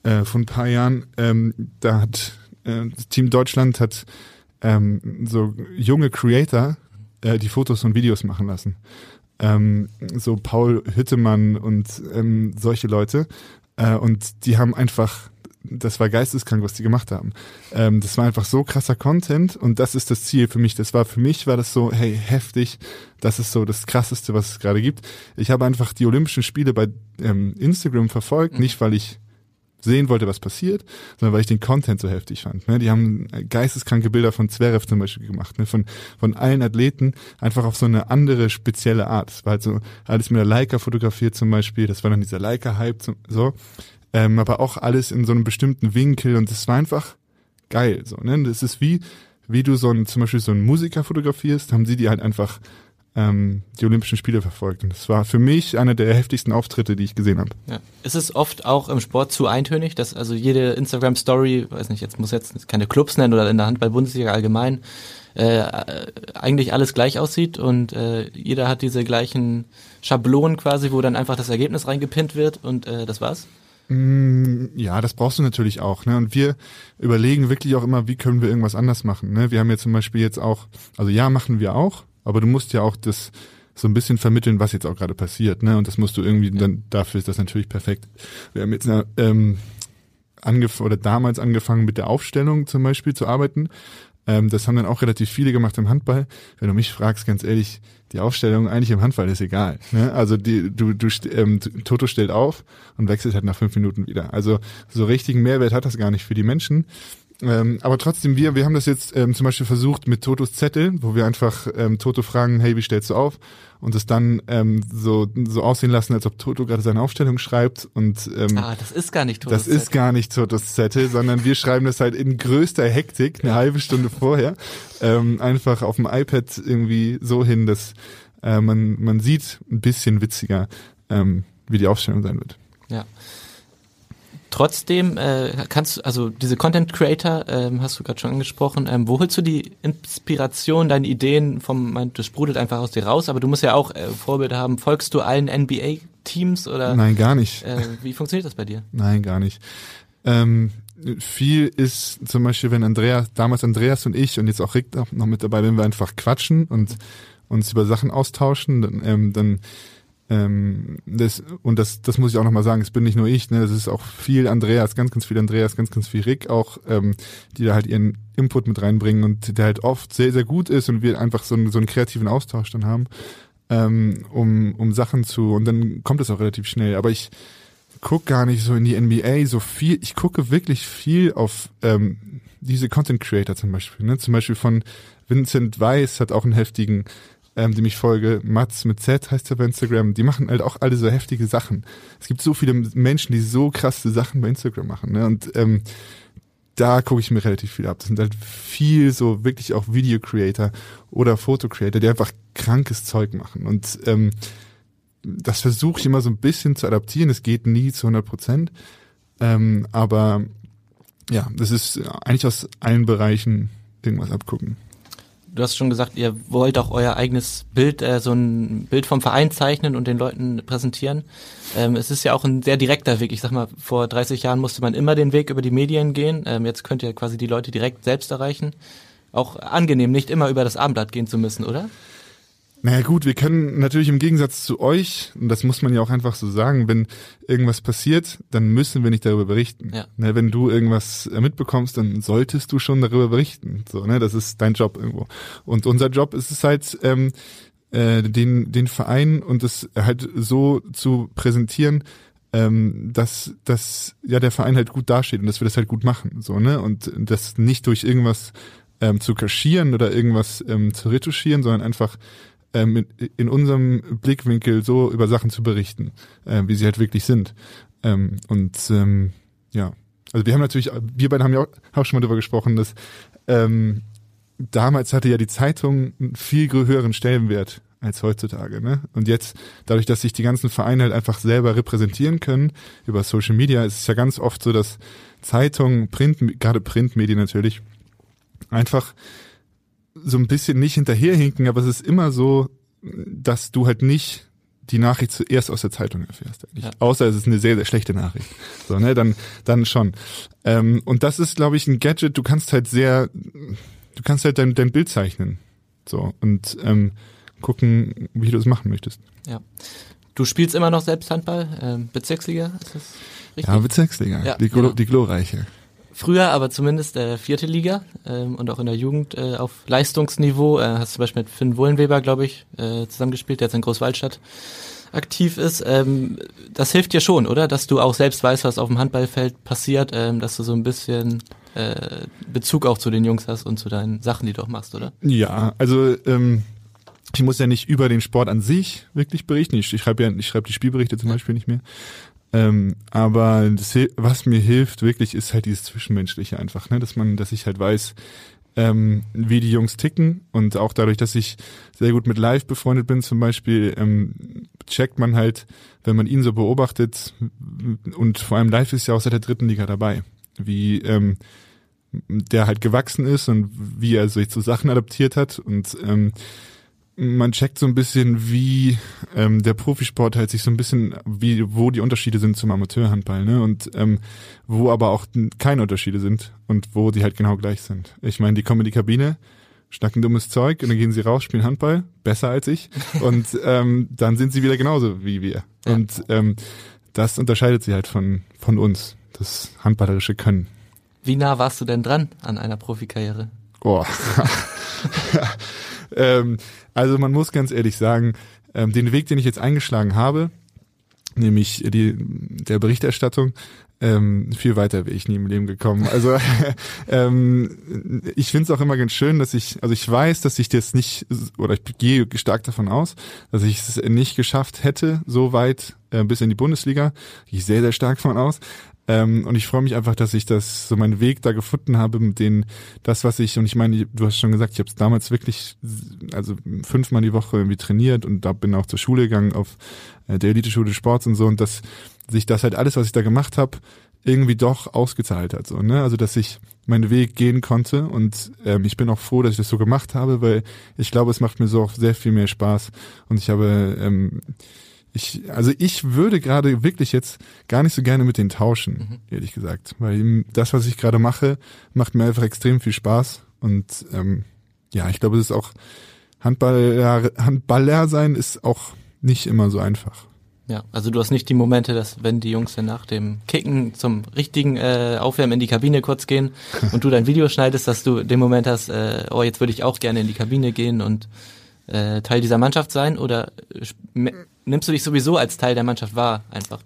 [SPEAKER 5] äh, vor ein paar Jahren. Ähm, da hat äh, Team Deutschland hat ähm, so junge Creator äh, die Fotos und Videos machen lassen. Ähm, so Paul Hüttemann und ähm, solche Leute. Äh, und die haben einfach, das war geisteskrank, was die gemacht haben. Ähm, das war einfach so krasser Content und das ist das Ziel für mich. Das war für mich war das so, hey, heftig. Das ist so das krasseste, was es gerade gibt. Ich habe einfach die Olympischen Spiele bei ähm, Instagram verfolgt, mhm. nicht weil ich sehen wollte, was passiert, sondern weil ich den Content so heftig fand. Ne? Die haben geisteskranke Bilder von Zverev zum Beispiel gemacht, ne? von, von allen Athleten, einfach auf so eine andere, spezielle Art. Es war halt so alles mit der Leica fotografiert zum Beispiel, das war dann dieser Leica-Hype, so. Ähm, aber auch alles in so einem bestimmten Winkel und es war einfach geil. So, ne? Das ist wie, wie du so ein, zum Beispiel so einen Musiker fotografierst, haben sie die halt einfach ähm, die Olympischen Spiele verfolgt. Und das war für mich einer der heftigsten Auftritte, die ich gesehen habe.
[SPEAKER 3] Ja. Ist es oft auch im Sport zu eintönig, dass also jede Instagram-Story, weiß nicht, jetzt muss jetzt keine Clubs nennen oder in der Handball-Bundesliga allgemein, äh, eigentlich alles gleich aussieht und äh, jeder hat diese gleichen Schablonen quasi, wo dann einfach das Ergebnis reingepinnt wird und äh, das war's?
[SPEAKER 5] Mm, ja, das brauchst du natürlich auch. Ne? Und wir überlegen wirklich auch immer, wie können wir irgendwas anders machen. Ne? Wir haben ja zum Beispiel jetzt auch, also ja, machen wir auch, aber du musst ja auch das so ein bisschen vermitteln, was jetzt auch gerade passiert, ne? Und das musst du irgendwie ja. dann dafür ist das natürlich perfekt. Wir haben jetzt eine, ähm, angef oder damals angefangen mit der Aufstellung zum Beispiel zu arbeiten. Ähm, das haben dann auch relativ viele gemacht im Handball. Wenn du mich fragst, ganz ehrlich, die Aufstellung eigentlich im Handball ist egal. Ne? Also die, du, du ähm, Toto stellt auf und wechselt halt nach fünf Minuten wieder. Also so richtigen Mehrwert hat das gar nicht für die Menschen. Ähm, aber trotzdem, wir, wir haben das jetzt ähm, zum Beispiel versucht mit Totos Zettel, wo wir einfach ähm, Toto fragen, hey, wie stellst du auf? Und es dann ähm, so, so aussehen lassen, als ob Toto gerade seine Aufstellung schreibt. Und ähm,
[SPEAKER 3] ah, das ist gar nicht Totos
[SPEAKER 5] Das Zettel. ist gar nicht Totos Zettel, sondern wir schreiben das halt in größter Hektik, eine halbe Stunde vorher, ähm, einfach auf dem iPad irgendwie so hin, dass äh, man, man sieht ein bisschen witziger, ähm, wie die Aufstellung sein wird.
[SPEAKER 3] Ja. Trotzdem äh, kannst du, also diese Content Creator, ähm, hast du gerade schon angesprochen, ähm, wo holst du die Inspiration, deine Ideen vom, mein, das sprudelt einfach aus dir raus, aber du musst ja auch äh, Vorbilder haben. Folgst du allen NBA-Teams oder?
[SPEAKER 5] Nein, gar nicht.
[SPEAKER 3] Äh, wie funktioniert das bei dir?
[SPEAKER 5] Nein, gar nicht. Ähm, viel ist zum Beispiel, wenn Andreas, damals Andreas und ich und jetzt auch Rick noch mit dabei, wenn wir einfach quatschen und uns über Sachen austauschen, dann, ähm, dann ähm, das, und das, das muss ich auch nochmal sagen, es bin nicht nur ich, ne, das ist auch viel Andreas, ganz, ganz viel Andreas, ganz, ganz viel Rick auch, ähm, die da halt ihren Input mit reinbringen und der halt oft sehr, sehr gut ist und wir einfach so einen, so einen kreativen Austausch dann haben, ähm, um, um Sachen zu, und dann kommt es auch relativ schnell. Aber ich guck gar nicht so in die NBA so viel, ich gucke wirklich viel auf ähm, diese Content Creator zum Beispiel, ne? Zum Beispiel von Vincent Weiss hat auch einen heftigen ähm, die mich folge, Mats mit Z heißt er bei Instagram, die machen halt auch alle so heftige Sachen. Es gibt so viele Menschen, die so krasse Sachen bei Instagram machen. Ne? Und ähm, da gucke ich mir relativ viel ab. Das sind halt viel so wirklich auch Video-Creator oder Foto-Creator, die einfach krankes Zeug machen. Und ähm, das versuche ich immer so ein bisschen zu adaptieren. Es geht nie zu 100 Prozent. Ähm, aber ja, das ist eigentlich aus allen Bereichen irgendwas abgucken
[SPEAKER 3] du hast schon gesagt, ihr wollt auch euer eigenes Bild, äh, so ein Bild vom Verein zeichnen und den Leuten präsentieren. Ähm, es ist ja auch ein sehr direkter Weg. Ich sag mal, vor 30 Jahren musste man immer den Weg über die Medien gehen. Ähm, jetzt könnt ihr quasi die Leute direkt selbst erreichen. Auch angenehm, nicht immer über das Abendblatt gehen zu müssen, oder?
[SPEAKER 5] Naja gut, wir können natürlich im Gegensatz zu euch, und das muss man ja auch einfach so sagen, wenn irgendwas passiert, dann müssen wir nicht darüber berichten. Ja. Ne, wenn du irgendwas äh, mitbekommst, dann solltest du schon darüber berichten. So, ne, das ist dein Job irgendwo. Und unser Job ist es halt, ähm, äh, den, den Verein und es halt so zu präsentieren, ähm, dass, dass ja der Verein halt gut dasteht und dass wir das halt gut machen. So, ne? Und das nicht durch irgendwas ähm, zu kaschieren oder irgendwas ähm, zu retuschieren, sondern einfach ähm, in unserem Blickwinkel so über Sachen zu berichten, äh, wie sie halt wirklich sind. Ähm, und ähm, ja, also wir haben natürlich, wir beide haben ja auch, auch schon mal darüber gesprochen, dass ähm, damals hatte ja die Zeitung einen viel höheren Stellenwert als heutzutage. Ne? Und jetzt, dadurch, dass sich die ganzen Vereine halt einfach selber repräsentieren können, über Social Media, ist es ja ganz oft so, dass Zeitungen, Print, gerade Printmedien natürlich, einfach so ein bisschen nicht hinterherhinken, aber es ist immer so, dass du halt nicht die Nachricht zuerst aus der Zeitung erfährst. Ja. Außer es ist eine sehr, sehr schlechte Nachricht. So, ne, dann, dann schon. Ähm, und das ist, glaube ich, ein Gadget, du kannst halt sehr, du kannst halt dein, dein Bild zeichnen. So, und ähm, gucken, wie du es machen möchtest.
[SPEAKER 3] Ja. Du spielst immer noch selbst Handball, ähm, Bezirksliga, ist das
[SPEAKER 5] richtig? Ja, Bezirksliga, ja, die, genau. die glorreiche.
[SPEAKER 3] Früher aber zumindest äh, vierte Liga ähm, und auch in der Jugend äh, auf Leistungsniveau. Äh, hast zum Beispiel mit Finn Wohlenweber, glaube ich, äh, zusammengespielt, der jetzt in Großwaldstadt aktiv ist. Ähm, das hilft dir schon, oder? Dass du auch selbst weißt, was auf dem Handballfeld passiert, ähm, dass du so ein bisschen äh, Bezug auch zu den Jungs hast und zu deinen Sachen, die du auch machst, oder?
[SPEAKER 5] Ja, also ähm, ich muss ja nicht über den Sport an sich wirklich berichten. Ich, ich schreibe ja, ich schreibe die Spielberichte zum Beispiel nicht mehr. Ähm, aber das, was mir hilft wirklich, ist halt dieses Zwischenmenschliche einfach, ne? dass man, dass ich halt weiß, ähm, wie die Jungs ticken und auch dadurch, dass ich sehr gut mit Live befreundet bin zum Beispiel, ähm, checkt man halt, wenn man ihn so beobachtet und vor allem Live ist ja auch seit der dritten Liga dabei, wie ähm, der halt gewachsen ist und wie er sich zu Sachen adaptiert hat und ähm, man checkt so ein bisschen, wie ähm, der Profisport halt sich so ein bisschen, wie wo die Unterschiede sind zum Amateurhandball, ne? Und ähm, wo aber auch keine Unterschiede sind und wo die halt genau gleich sind. Ich meine, die kommen in die Kabine, schnacken dummes Zeug und dann gehen sie raus, spielen Handball, besser als ich. Und (laughs) ähm, dann sind sie wieder genauso wie wir. Ja. Und ähm, das unterscheidet sie halt von, von uns, das handballerische Können.
[SPEAKER 3] Wie nah warst du denn dran an einer Profikarriere?
[SPEAKER 5] Oh. (laughs) (laughs) ähm, also man muss ganz ehrlich sagen, ähm, den Weg, den ich jetzt eingeschlagen habe, nämlich die, der Berichterstattung, ähm, viel weiter wäre ich nie im Leben gekommen. Also (laughs) ähm, ich finde es auch immer ganz schön, dass ich, also ich weiß, dass ich das nicht, oder ich gehe stark davon aus, dass ich es nicht geschafft hätte, so weit äh, bis in die Bundesliga. Gehe ich sehr, sehr stark davon aus. Ähm, und ich freue mich einfach, dass ich das so meinen Weg da gefunden habe, mit denen das, was ich, und ich meine, du hast schon gesagt, ich habe es damals wirklich, also fünfmal die Woche irgendwie trainiert und da bin auch zur Schule gegangen auf äh, der Elite-Schule Sports und so und dass sich das halt alles, was ich da gemacht habe, irgendwie doch ausgezahlt hat. So, ne? Also dass ich meinen Weg gehen konnte und ähm, ich bin auch froh, dass ich das so gemacht habe, weil ich glaube, es macht mir so auch sehr viel mehr Spaß und ich habe ähm, ich, also ich würde gerade wirklich jetzt gar nicht so gerne mit denen tauschen, mhm. ehrlich gesagt. Weil das, was ich gerade mache, macht mir einfach extrem viel Spaß. Und ähm, ja, ich glaube, es ist auch Handballer, Handballer sein ist auch nicht immer so einfach.
[SPEAKER 3] Ja, also du hast nicht die Momente, dass wenn die Jungs dann nach dem Kicken zum richtigen äh, Aufwärmen in die Kabine kurz gehen (laughs) und du dein Video schneidest, dass du den Moment hast, äh, oh, jetzt würde ich auch gerne in die Kabine gehen und äh, Teil dieser Mannschaft sein oder äh, nimmst du dich sowieso als Teil der Mannschaft wahr einfach?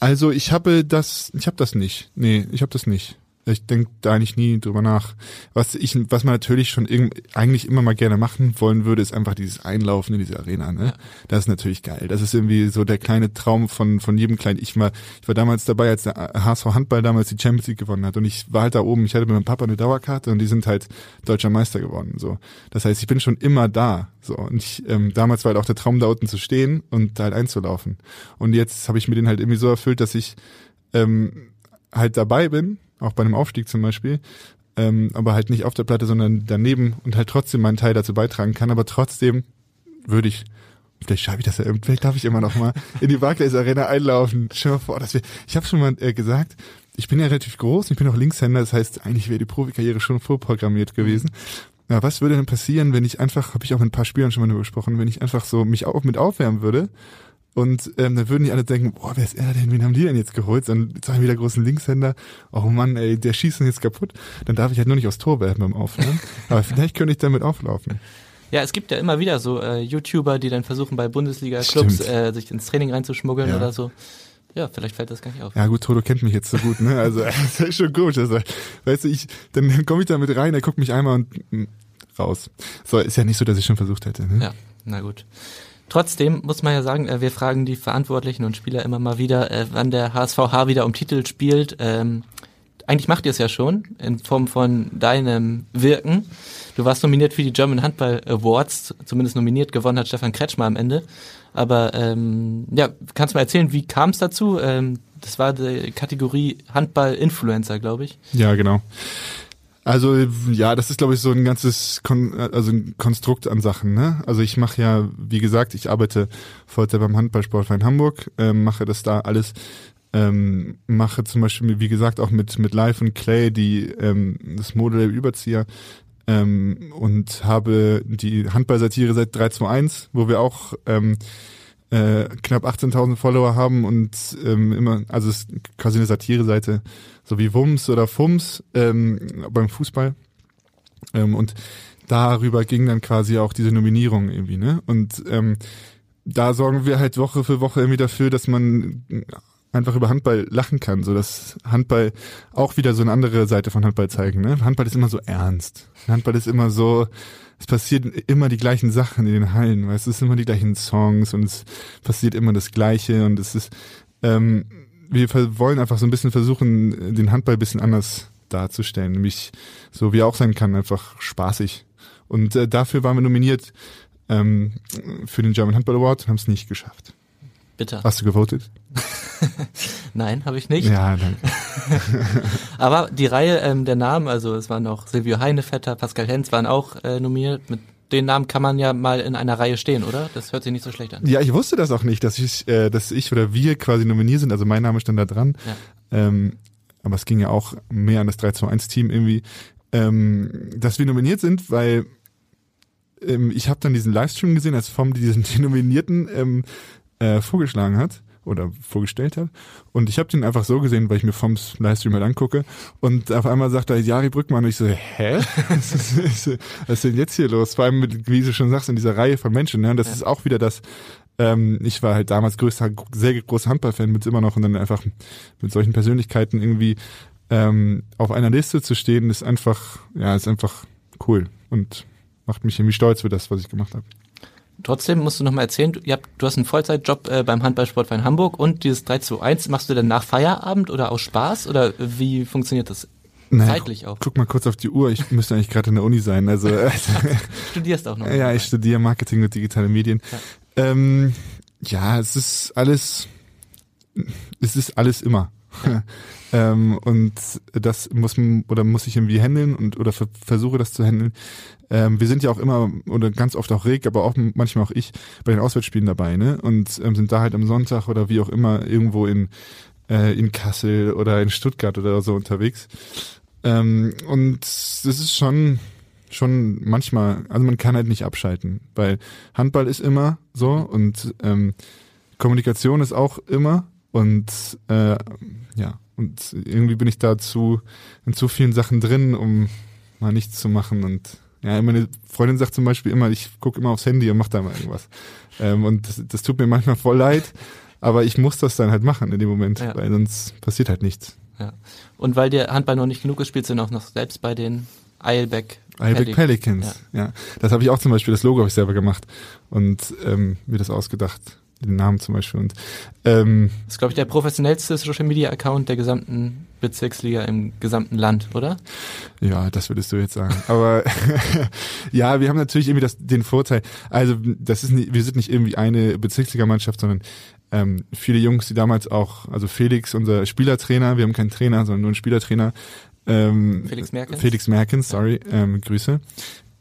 [SPEAKER 5] Also ich habe das, ich habe das nicht. Nee, ich habe das nicht. Ich denke da eigentlich nie drüber nach. Was ich, was man natürlich schon eigentlich immer mal gerne machen wollen würde, ist einfach dieses Einlaufen in diese Arena. Ne? Ja. Das ist natürlich geil. Das ist irgendwie so der kleine Traum von von jedem kleinen. Ich war, ich war damals dabei, als der HSV Handball damals die Champions League gewonnen hat und ich war halt da oben. Ich hatte mit meinem Papa eine Dauerkarte und die sind halt deutscher Meister geworden. So, das heißt, ich bin schon immer da. So und ich, ähm, damals war halt auch der Traum da unten zu stehen und da halt einzulaufen. Und jetzt habe ich mir den halt irgendwie so erfüllt, dass ich ähm, halt dabei bin auch bei einem Aufstieg zum Beispiel, ähm, aber halt nicht auf der Platte, sondern daneben und halt trotzdem meinen Teil dazu beitragen kann, aber trotzdem würde ich Vielleicht schaffe ich das ja, vielleicht darf ich immer noch mal in die Barclays Arena einlaufen. Stell dir vor, dass wir, ich habe schon mal äh, gesagt, ich bin ja relativ groß, ich bin auch Linkshänder, das heißt, eigentlich wäre die Profikarriere schon vorprogrammiert gewesen. Ja, was würde denn passieren, wenn ich einfach, habe ich auch mit ein paar Spielern schon mal darüber gesprochen, wenn ich einfach so mich auch mit aufwärmen würde und ähm, dann würden die alle denken, boah, wer ist er denn? Wen haben die denn jetzt geholt? Dann zwei wieder großen Linkshänder. Oh Mann, ey, der schießt uns jetzt kaputt. Dann darf ich halt nur nicht aufs Tor werfen beim Aufhören. (laughs) Aber vielleicht könnte ich damit auflaufen.
[SPEAKER 3] Ja, es gibt ja immer wieder so äh, YouTuber, die dann versuchen, bei Bundesliga-Clubs äh, sich ins Training reinzuschmuggeln ja. oder so. Ja, vielleicht fällt das gar nicht auf.
[SPEAKER 5] Ja gut, Toto kennt mich jetzt so gut, ne? Also (laughs) das ist schon gut. Also, weißt du, ich, dann komme ich da mit rein, er guckt mich einmal und mh, hm, raus. So, ist ja nicht so, dass ich schon versucht hätte. Ne?
[SPEAKER 3] Ja, na gut. Trotzdem muss man ja sagen, äh, wir fragen die Verantwortlichen und Spieler immer mal wieder, äh, wann der HSVH wieder um Titel spielt. Ähm, eigentlich macht ihr es ja schon in Form von deinem Wirken. Du warst nominiert für die German Handball Awards, zumindest nominiert, gewonnen hat Stefan Kretschmer am Ende. Aber ähm, ja, kannst du mal erzählen, wie kam es dazu? Ähm, das war die Kategorie Handball-Influencer, glaube ich.
[SPEAKER 5] Ja, genau. Also ja, das ist glaube ich so ein ganzes Kon also ein Konstrukt an Sachen. Ne? Also ich mache ja, wie gesagt, ich arbeite Vollzeit beim Handballsportverein Hamburg, ähm, mache das da alles, ähm, mache zum Beispiel, wie gesagt, auch mit mit Live und Clay die ähm, das Modelabel Überzieher ähm, und habe die Handballsatire seit 321, wo wir auch ähm, äh, knapp 18.000 Follower haben und ähm, immer, also es ist quasi eine Satire-Seite, so wie Wums oder Fums ähm, beim Fußball. Ähm, und darüber ging dann quasi auch diese Nominierung irgendwie, ne? Und ähm, da sorgen wir halt Woche für Woche irgendwie dafür, dass man einfach über Handball lachen kann, so dass Handball auch wieder so eine andere Seite von Handball zeigen. Ne? Handball ist immer so ernst. Handball ist immer so, es passieren immer die gleichen Sachen in den Hallen, weil es ist immer die gleichen Songs und es passiert immer das Gleiche und es ist, ähm, wir wollen einfach so ein bisschen versuchen, den Handball ein bisschen anders darzustellen, nämlich so wie er auch sein kann, einfach spaßig. Und äh, dafür waren wir nominiert ähm, für den German Handball Award und haben es nicht geschafft.
[SPEAKER 3] Bitte.
[SPEAKER 5] Hast du gewotet? (laughs)
[SPEAKER 3] Nein, habe ich nicht.
[SPEAKER 5] Ja, danke. (laughs)
[SPEAKER 3] Aber die Reihe ähm, der Namen, also es waren noch Silvio Heinevetter, Pascal Hens waren auch äh, nominiert. Mit den Namen kann man ja mal in einer Reihe stehen, oder? Das hört sich nicht so schlecht an.
[SPEAKER 5] Ja, ich wusste das auch nicht, dass ich, äh, dass ich oder wir quasi nominiert sind. Also mein Name stand da dran. Ja. Ähm, aber es ging ja auch mehr an das 3-2-1-Team irgendwie. Ähm, dass wir nominiert sind, weil ähm, ich habe dann diesen Livestream gesehen, als Vom diesen die (laughs) Nominierten ähm, äh, vorgeschlagen hat oder vorgestellt hat. Und ich habe den einfach so gesehen, weil ich mir vom Livestream halt angucke. Und auf einmal sagt er Jari Brückmann und ich so, hä? Was (laughs) ist, was ist denn jetzt hier los? Vor allem, mit, wie du schon sagst, in dieser Reihe von Menschen. Ne? Und das ja. ist auch wieder das, ähm, ich war halt damals größter, sehr großer Handballfan, mit immer noch und dann einfach mit solchen Persönlichkeiten irgendwie ähm, auf einer Liste zu stehen, ist einfach, ja, ist einfach cool und macht mich irgendwie stolz für das, was ich gemacht habe.
[SPEAKER 3] Trotzdem musst du noch mal erzählen, du, habt, du hast einen Vollzeitjob äh, beim Handballsportverein Hamburg und dieses 3 zu 1 machst du dann nach Feierabend oder aus Spaß oder wie funktioniert das?
[SPEAKER 5] Naja, Zeitlich auch. Guck mal kurz auf die Uhr, ich müsste eigentlich gerade in der Uni sein. Also, (laughs) also
[SPEAKER 3] Studierst auch noch.
[SPEAKER 5] Ja, ich studiere Marketing und digitale Medien. Ja. Ähm, ja, es ist alles, es ist alles immer. (laughs) ähm, und das muss man oder muss ich irgendwie handeln und oder versuche das zu handeln. Ähm, wir sind ja auch immer oder ganz oft auch Reg, aber auch manchmal auch ich bei den Auswärtsspielen dabei, ne? Und ähm, sind da halt am Sonntag oder wie auch immer irgendwo in äh, in Kassel oder in Stuttgart oder so unterwegs. Ähm, und das ist schon schon manchmal, also man kann halt nicht abschalten, weil Handball ist immer so und ähm, Kommunikation ist auch immer und äh, ja, und irgendwie bin ich da zu, in zu vielen Sachen drin, um mal nichts zu machen. Und ja, meine Freundin sagt zum Beispiel immer, ich gucke immer aufs Handy und mache da mal irgendwas. Ähm, und das, das tut mir manchmal voll leid, aber ich muss das dann halt machen in dem Moment, ja. weil sonst passiert halt nichts.
[SPEAKER 3] Ja. Und weil dir Handball noch nicht genug gespielt sind, auch noch selbst bei den Eilbeck
[SPEAKER 5] Eilbeck Pelicans, ja. ja. Das habe ich auch zum Beispiel, das Logo habe ich selber gemacht und ähm, mir das ausgedacht den Namen zum Beispiel. Und ähm,
[SPEAKER 3] das ist, glaube ich, der professionellste Social Media Account der gesamten Bezirksliga im gesamten Land, oder?
[SPEAKER 5] Ja, das würdest du jetzt sagen. Aber (laughs) ja, wir haben natürlich irgendwie das, den Vorteil. Also das ist nicht, wir sind nicht irgendwie eine Bezirksligamannschaft, sondern ähm, viele Jungs, die damals auch, also Felix, unser Spielertrainer, wir haben keinen Trainer, sondern nur einen Spielertrainer. Ähm,
[SPEAKER 3] Felix Merkens.
[SPEAKER 5] Felix Merkens, sorry, ähm, Grüße.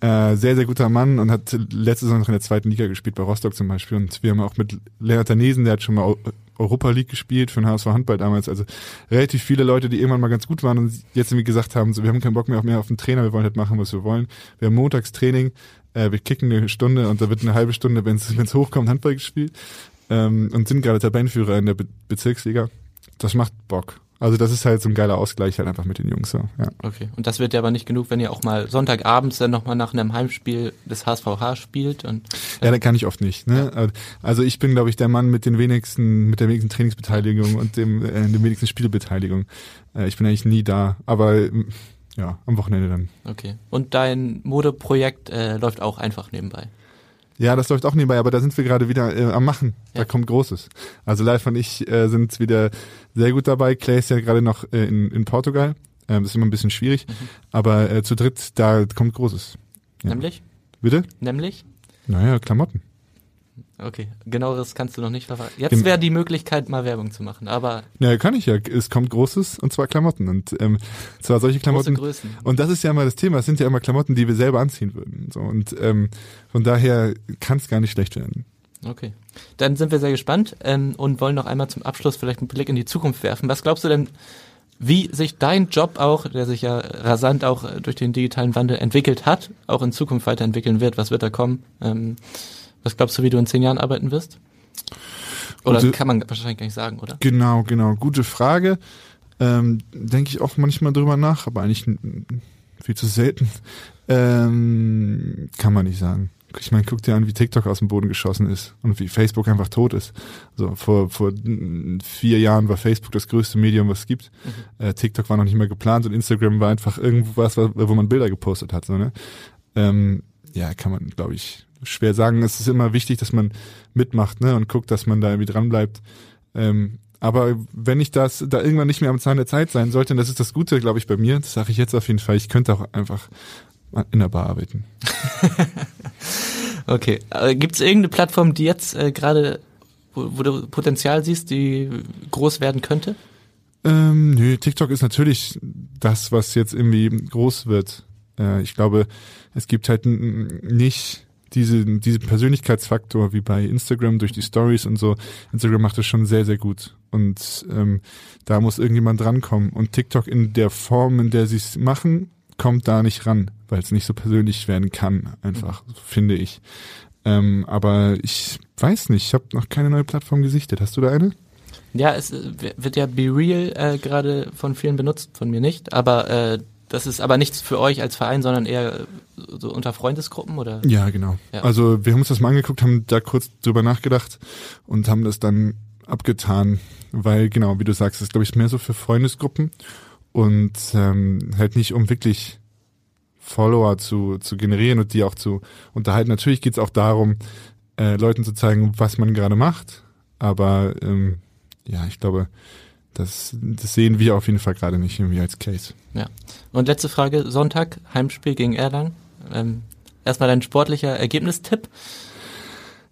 [SPEAKER 5] Äh, sehr, sehr guter Mann und hat letzte Saison noch in der zweiten Liga gespielt, bei Rostock zum Beispiel. Und wir haben auch mit Lennart Danesen, der hat schon mal Europa League gespielt für den HSV Handball damals. Also relativ viele Leute, die irgendwann mal ganz gut waren und jetzt irgendwie gesagt haben, so, wir haben keinen Bock mehr auf mehr auf den Trainer, wir wollen halt machen, was wir wollen. Wir haben Montagstraining, äh, wir kicken eine Stunde und da wird eine halbe Stunde, wenn es hochkommt, Handball gespielt. Ähm, und sind gerade Tabellenführer in der Be Bezirksliga. Das macht Bock. Also das ist halt so ein geiler Ausgleich halt einfach mit den Jungs. So. Ja.
[SPEAKER 3] Okay. Und das wird ja aber nicht genug, wenn ihr auch mal Sonntagabends dann nochmal nach einem Heimspiel des HSVH spielt. Und,
[SPEAKER 5] ja, ja da kann ich oft nicht. Ne? Ja. Also ich bin, glaube ich, der Mann mit den wenigsten, mit der wenigsten Trainingsbeteiligung und dem, äh, der wenigsten Spielbeteiligung. Äh, ich bin eigentlich nie da. Aber ja, am Wochenende dann.
[SPEAKER 3] Okay. Und dein Modeprojekt äh, läuft auch einfach nebenbei.
[SPEAKER 5] Ja, das läuft auch nebenbei, aber da sind wir gerade wieder äh, am Machen. Da kommt Großes. Also Live und ich äh, sind wieder sehr gut dabei. Clay ist ja gerade noch äh, in, in Portugal Ähm, das ist immer ein bisschen schwierig. Aber äh, zu dritt, da kommt Großes. Ja.
[SPEAKER 3] Nämlich?
[SPEAKER 5] Bitte?
[SPEAKER 3] Nämlich?
[SPEAKER 5] Naja, Klamotten.
[SPEAKER 3] Okay, genaueres kannst du noch nicht verraten. Jetzt wäre die Möglichkeit, mal Werbung zu machen, aber
[SPEAKER 5] Ja, kann ich ja. Es kommt Großes und zwar Klamotten. Und ähm, zwar solche
[SPEAKER 3] große
[SPEAKER 5] Klamotten.
[SPEAKER 3] Größen.
[SPEAKER 5] Und das ist ja immer das Thema. Es sind ja immer Klamotten, die wir selber anziehen würden. So, und ähm, von daher kann es gar nicht schlecht werden.
[SPEAKER 3] Okay. Dann sind wir sehr gespannt ähm, und wollen noch einmal zum Abschluss vielleicht einen Blick in die Zukunft werfen. Was glaubst du denn, wie sich dein Job auch, der sich ja rasant auch durch den digitalen Wandel entwickelt hat, auch in Zukunft weiterentwickeln wird? Was wird da kommen? Ähm, was glaubst du, wie du in zehn Jahren arbeiten wirst? Oder
[SPEAKER 5] Gute-
[SPEAKER 3] kann man wahrscheinlich gar nicht sagen, oder?
[SPEAKER 5] Genau, genau. Gute Frage. Ähm, Denke ich auch manchmal drüber nach, aber eigentlich viel zu selten. Ähm, kann man nicht sagen. Ich meine, guck dir an, wie TikTok aus dem Boden geschossen ist und wie Facebook einfach tot ist. So vor vor vier Jahren war Facebook das größte Medium, was es gibt. Äh, TikTok war noch nicht mehr geplant und Instagram war einfach irgendwas, wo man Bilder gepostet hat. So, ne? ähm, ja, kann man, glaube ich, schwer sagen. Es ist immer wichtig, dass man mitmacht ne? und guckt, dass man da irgendwie dran bleibt. Ähm, aber wenn ich das da irgendwann nicht mehr am Zahn der Zeit sein sollte, und das ist das Gute, glaube ich, bei mir, das sage ich jetzt auf jeden Fall, ich könnte auch einfach in der Bar arbeiten. (laughs)
[SPEAKER 3] Okay. Äh, Gibt es irgendeine Plattform, die jetzt äh, gerade, wo, wo du Potenzial siehst, die groß werden könnte?
[SPEAKER 5] Ähm, nö, TikTok ist natürlich das, was jetzt irgendwie groß wird. Äh, ich glaube, es gibt halt nicht diese, diesen Persönlichkeitsfaktor wie bei Instagram durch die Stories und so. Instagram macht das schon sehr, sehr gut. Und ähm, da muss irgendjemand drankommen. Und TikTok in der Form, in der sie es machen, kommt da nicht ran, weil es nicht so persönlich werden kann, einfach, finde ich. Ähm, aber ich weiß nicht, ich habe noch keine neue Plattform gesichtet. Hast du da eine?
[SPEAKER 3] Ja, es äh, wird ja Be Real äh, gerade von vielen benutzt, von mir nicht, aber äh, das ist aber nichts für euch als Verein, sondern eher äh, so unter Freundesgruppen oder?
[SPEAKER 5] Ja, genau.
[SPEAKER 3] Ja.
[SPEAKER 5] Also wir haben uns das mal angeguckt, haben da kurz drüber nachgedacht und haben das dann abgetan, weil genau, wie du sagst, ist glaube ich mehr so für Freundesgruppen und ähm, halt nicht um wirklich Follower zu, zu generieren und die auch zu unterhalten. Natürlich geht's auch darum, äh, Leuten zu zeigen, was man gerade macht, aber ähm, ja, ich glaube, das, das sehen wir auf jeden Fall gerade nicht irgendwie als Case.
[SPEAKER 3] Ja. Und letzte Frage, Sonntag, Heimspiel gegen Erlangen. Ähm, erstmal dein sportlicher Ergebnistipp.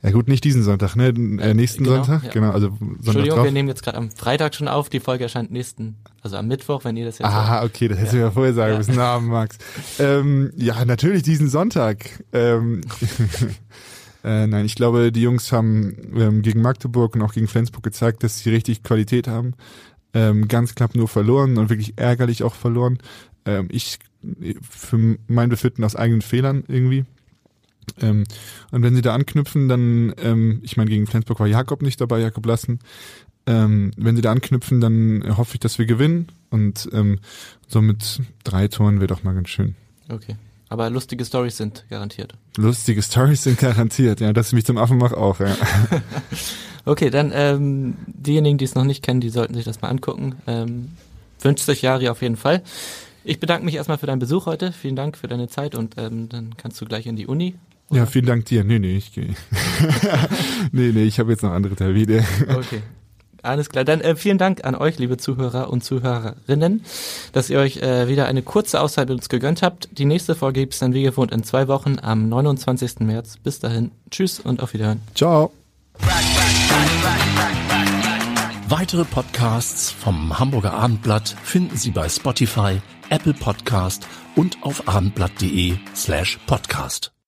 [SPEAKER 5] Ja gut, nicht diesen Sonntag, ne? Äh, nächsten
[SPEAKER 3] Genau,
[SPEAKER 5] Sonntag,
[SPEAKER 3] ja.
[SPEAKER 5] genau, also Sonntag
[SPEAKER 3] Entschuldigung,
[SPEAKER 5] drauf.
[SPEAKER 3] wir nehmen jetzt gerade am Freitag schon auf, die Folge erscheint nächsten, also am Mittwoch, wenn ihr das jetzt
[SPEAKER 5] Aha, okay, das hättest du ja vorher sagen
[SPEAKER 3] Ja.
[SPEAKER 5] müssen. Na, Max. Ähm, ja, natürlich diesen Sonntag. Ähm, (laughs) äh, nein, ich glaube, die Jungs haben ähm, gegen Magdeburg und auch gegen Flensburg gezeigt, dass sie richtig Qualität haben. Ähm, ganz knapp nur verloren und wirklich ärgerlich auch verloren. Ähm, ich für mein Befinden aus eigenen Fehlern irgendwie. Ähm, und wenn sie da anknüpfen, dann, ähm, ich meine, gegen Flensburg war Jakob nicht dabei, Jakob Lassen. Ähm, wenn sie da anknüpfen, dann hoffe ich, dass wir gewinnen. Und ähm, so mit drei Toren wäre doch mal ganz schön.
[SPEAKER 3] Okay. Aber lustige Stories sind garantiert.
[SPEAKER 5] Lustige Stories sind garantiert, ja, dass ich mich zum Affen mache auch, ja. (laughs)
[SPEAKER 3] Okay, dann ähm, diejenigen, die es noch nicht kennen, die sollten sich das mal angucken. Ähm, wünscht sich Jari auf jeden Fall. Ich bedanke mich erstmal für deinen Besuch heute. Vielen Dank für deine Zeit und ähm, dann kannst du gleich in die Uni.
[SPEAKER 5] Ja, vielen Dank dir. Nee, nee, ich gehe. (laughs) nee, nee, ich habe jetzt noch andere Termine.
[SPEAKER 3] Okay. Alles klar. Dann äh, vielen Dank an euch, liebe Zuhörer und Zuhörerinnen, dass ihr euch äh, wieder eine kurze Auszeit mit uns gegönnt habt. Die nächste Folge gibt's dann wie gewohnt in zwei Wochen am 29. März. Bis dahin. Tschüss und auf Wiederhören.
[SPEAKER 5] Ciao.
[SPEAKER 2] Weitere Podcasts vom Hamburger Abendblatt finden Sie bei Spotify, Apple Podcast und auf abendblatt.de slash podcast.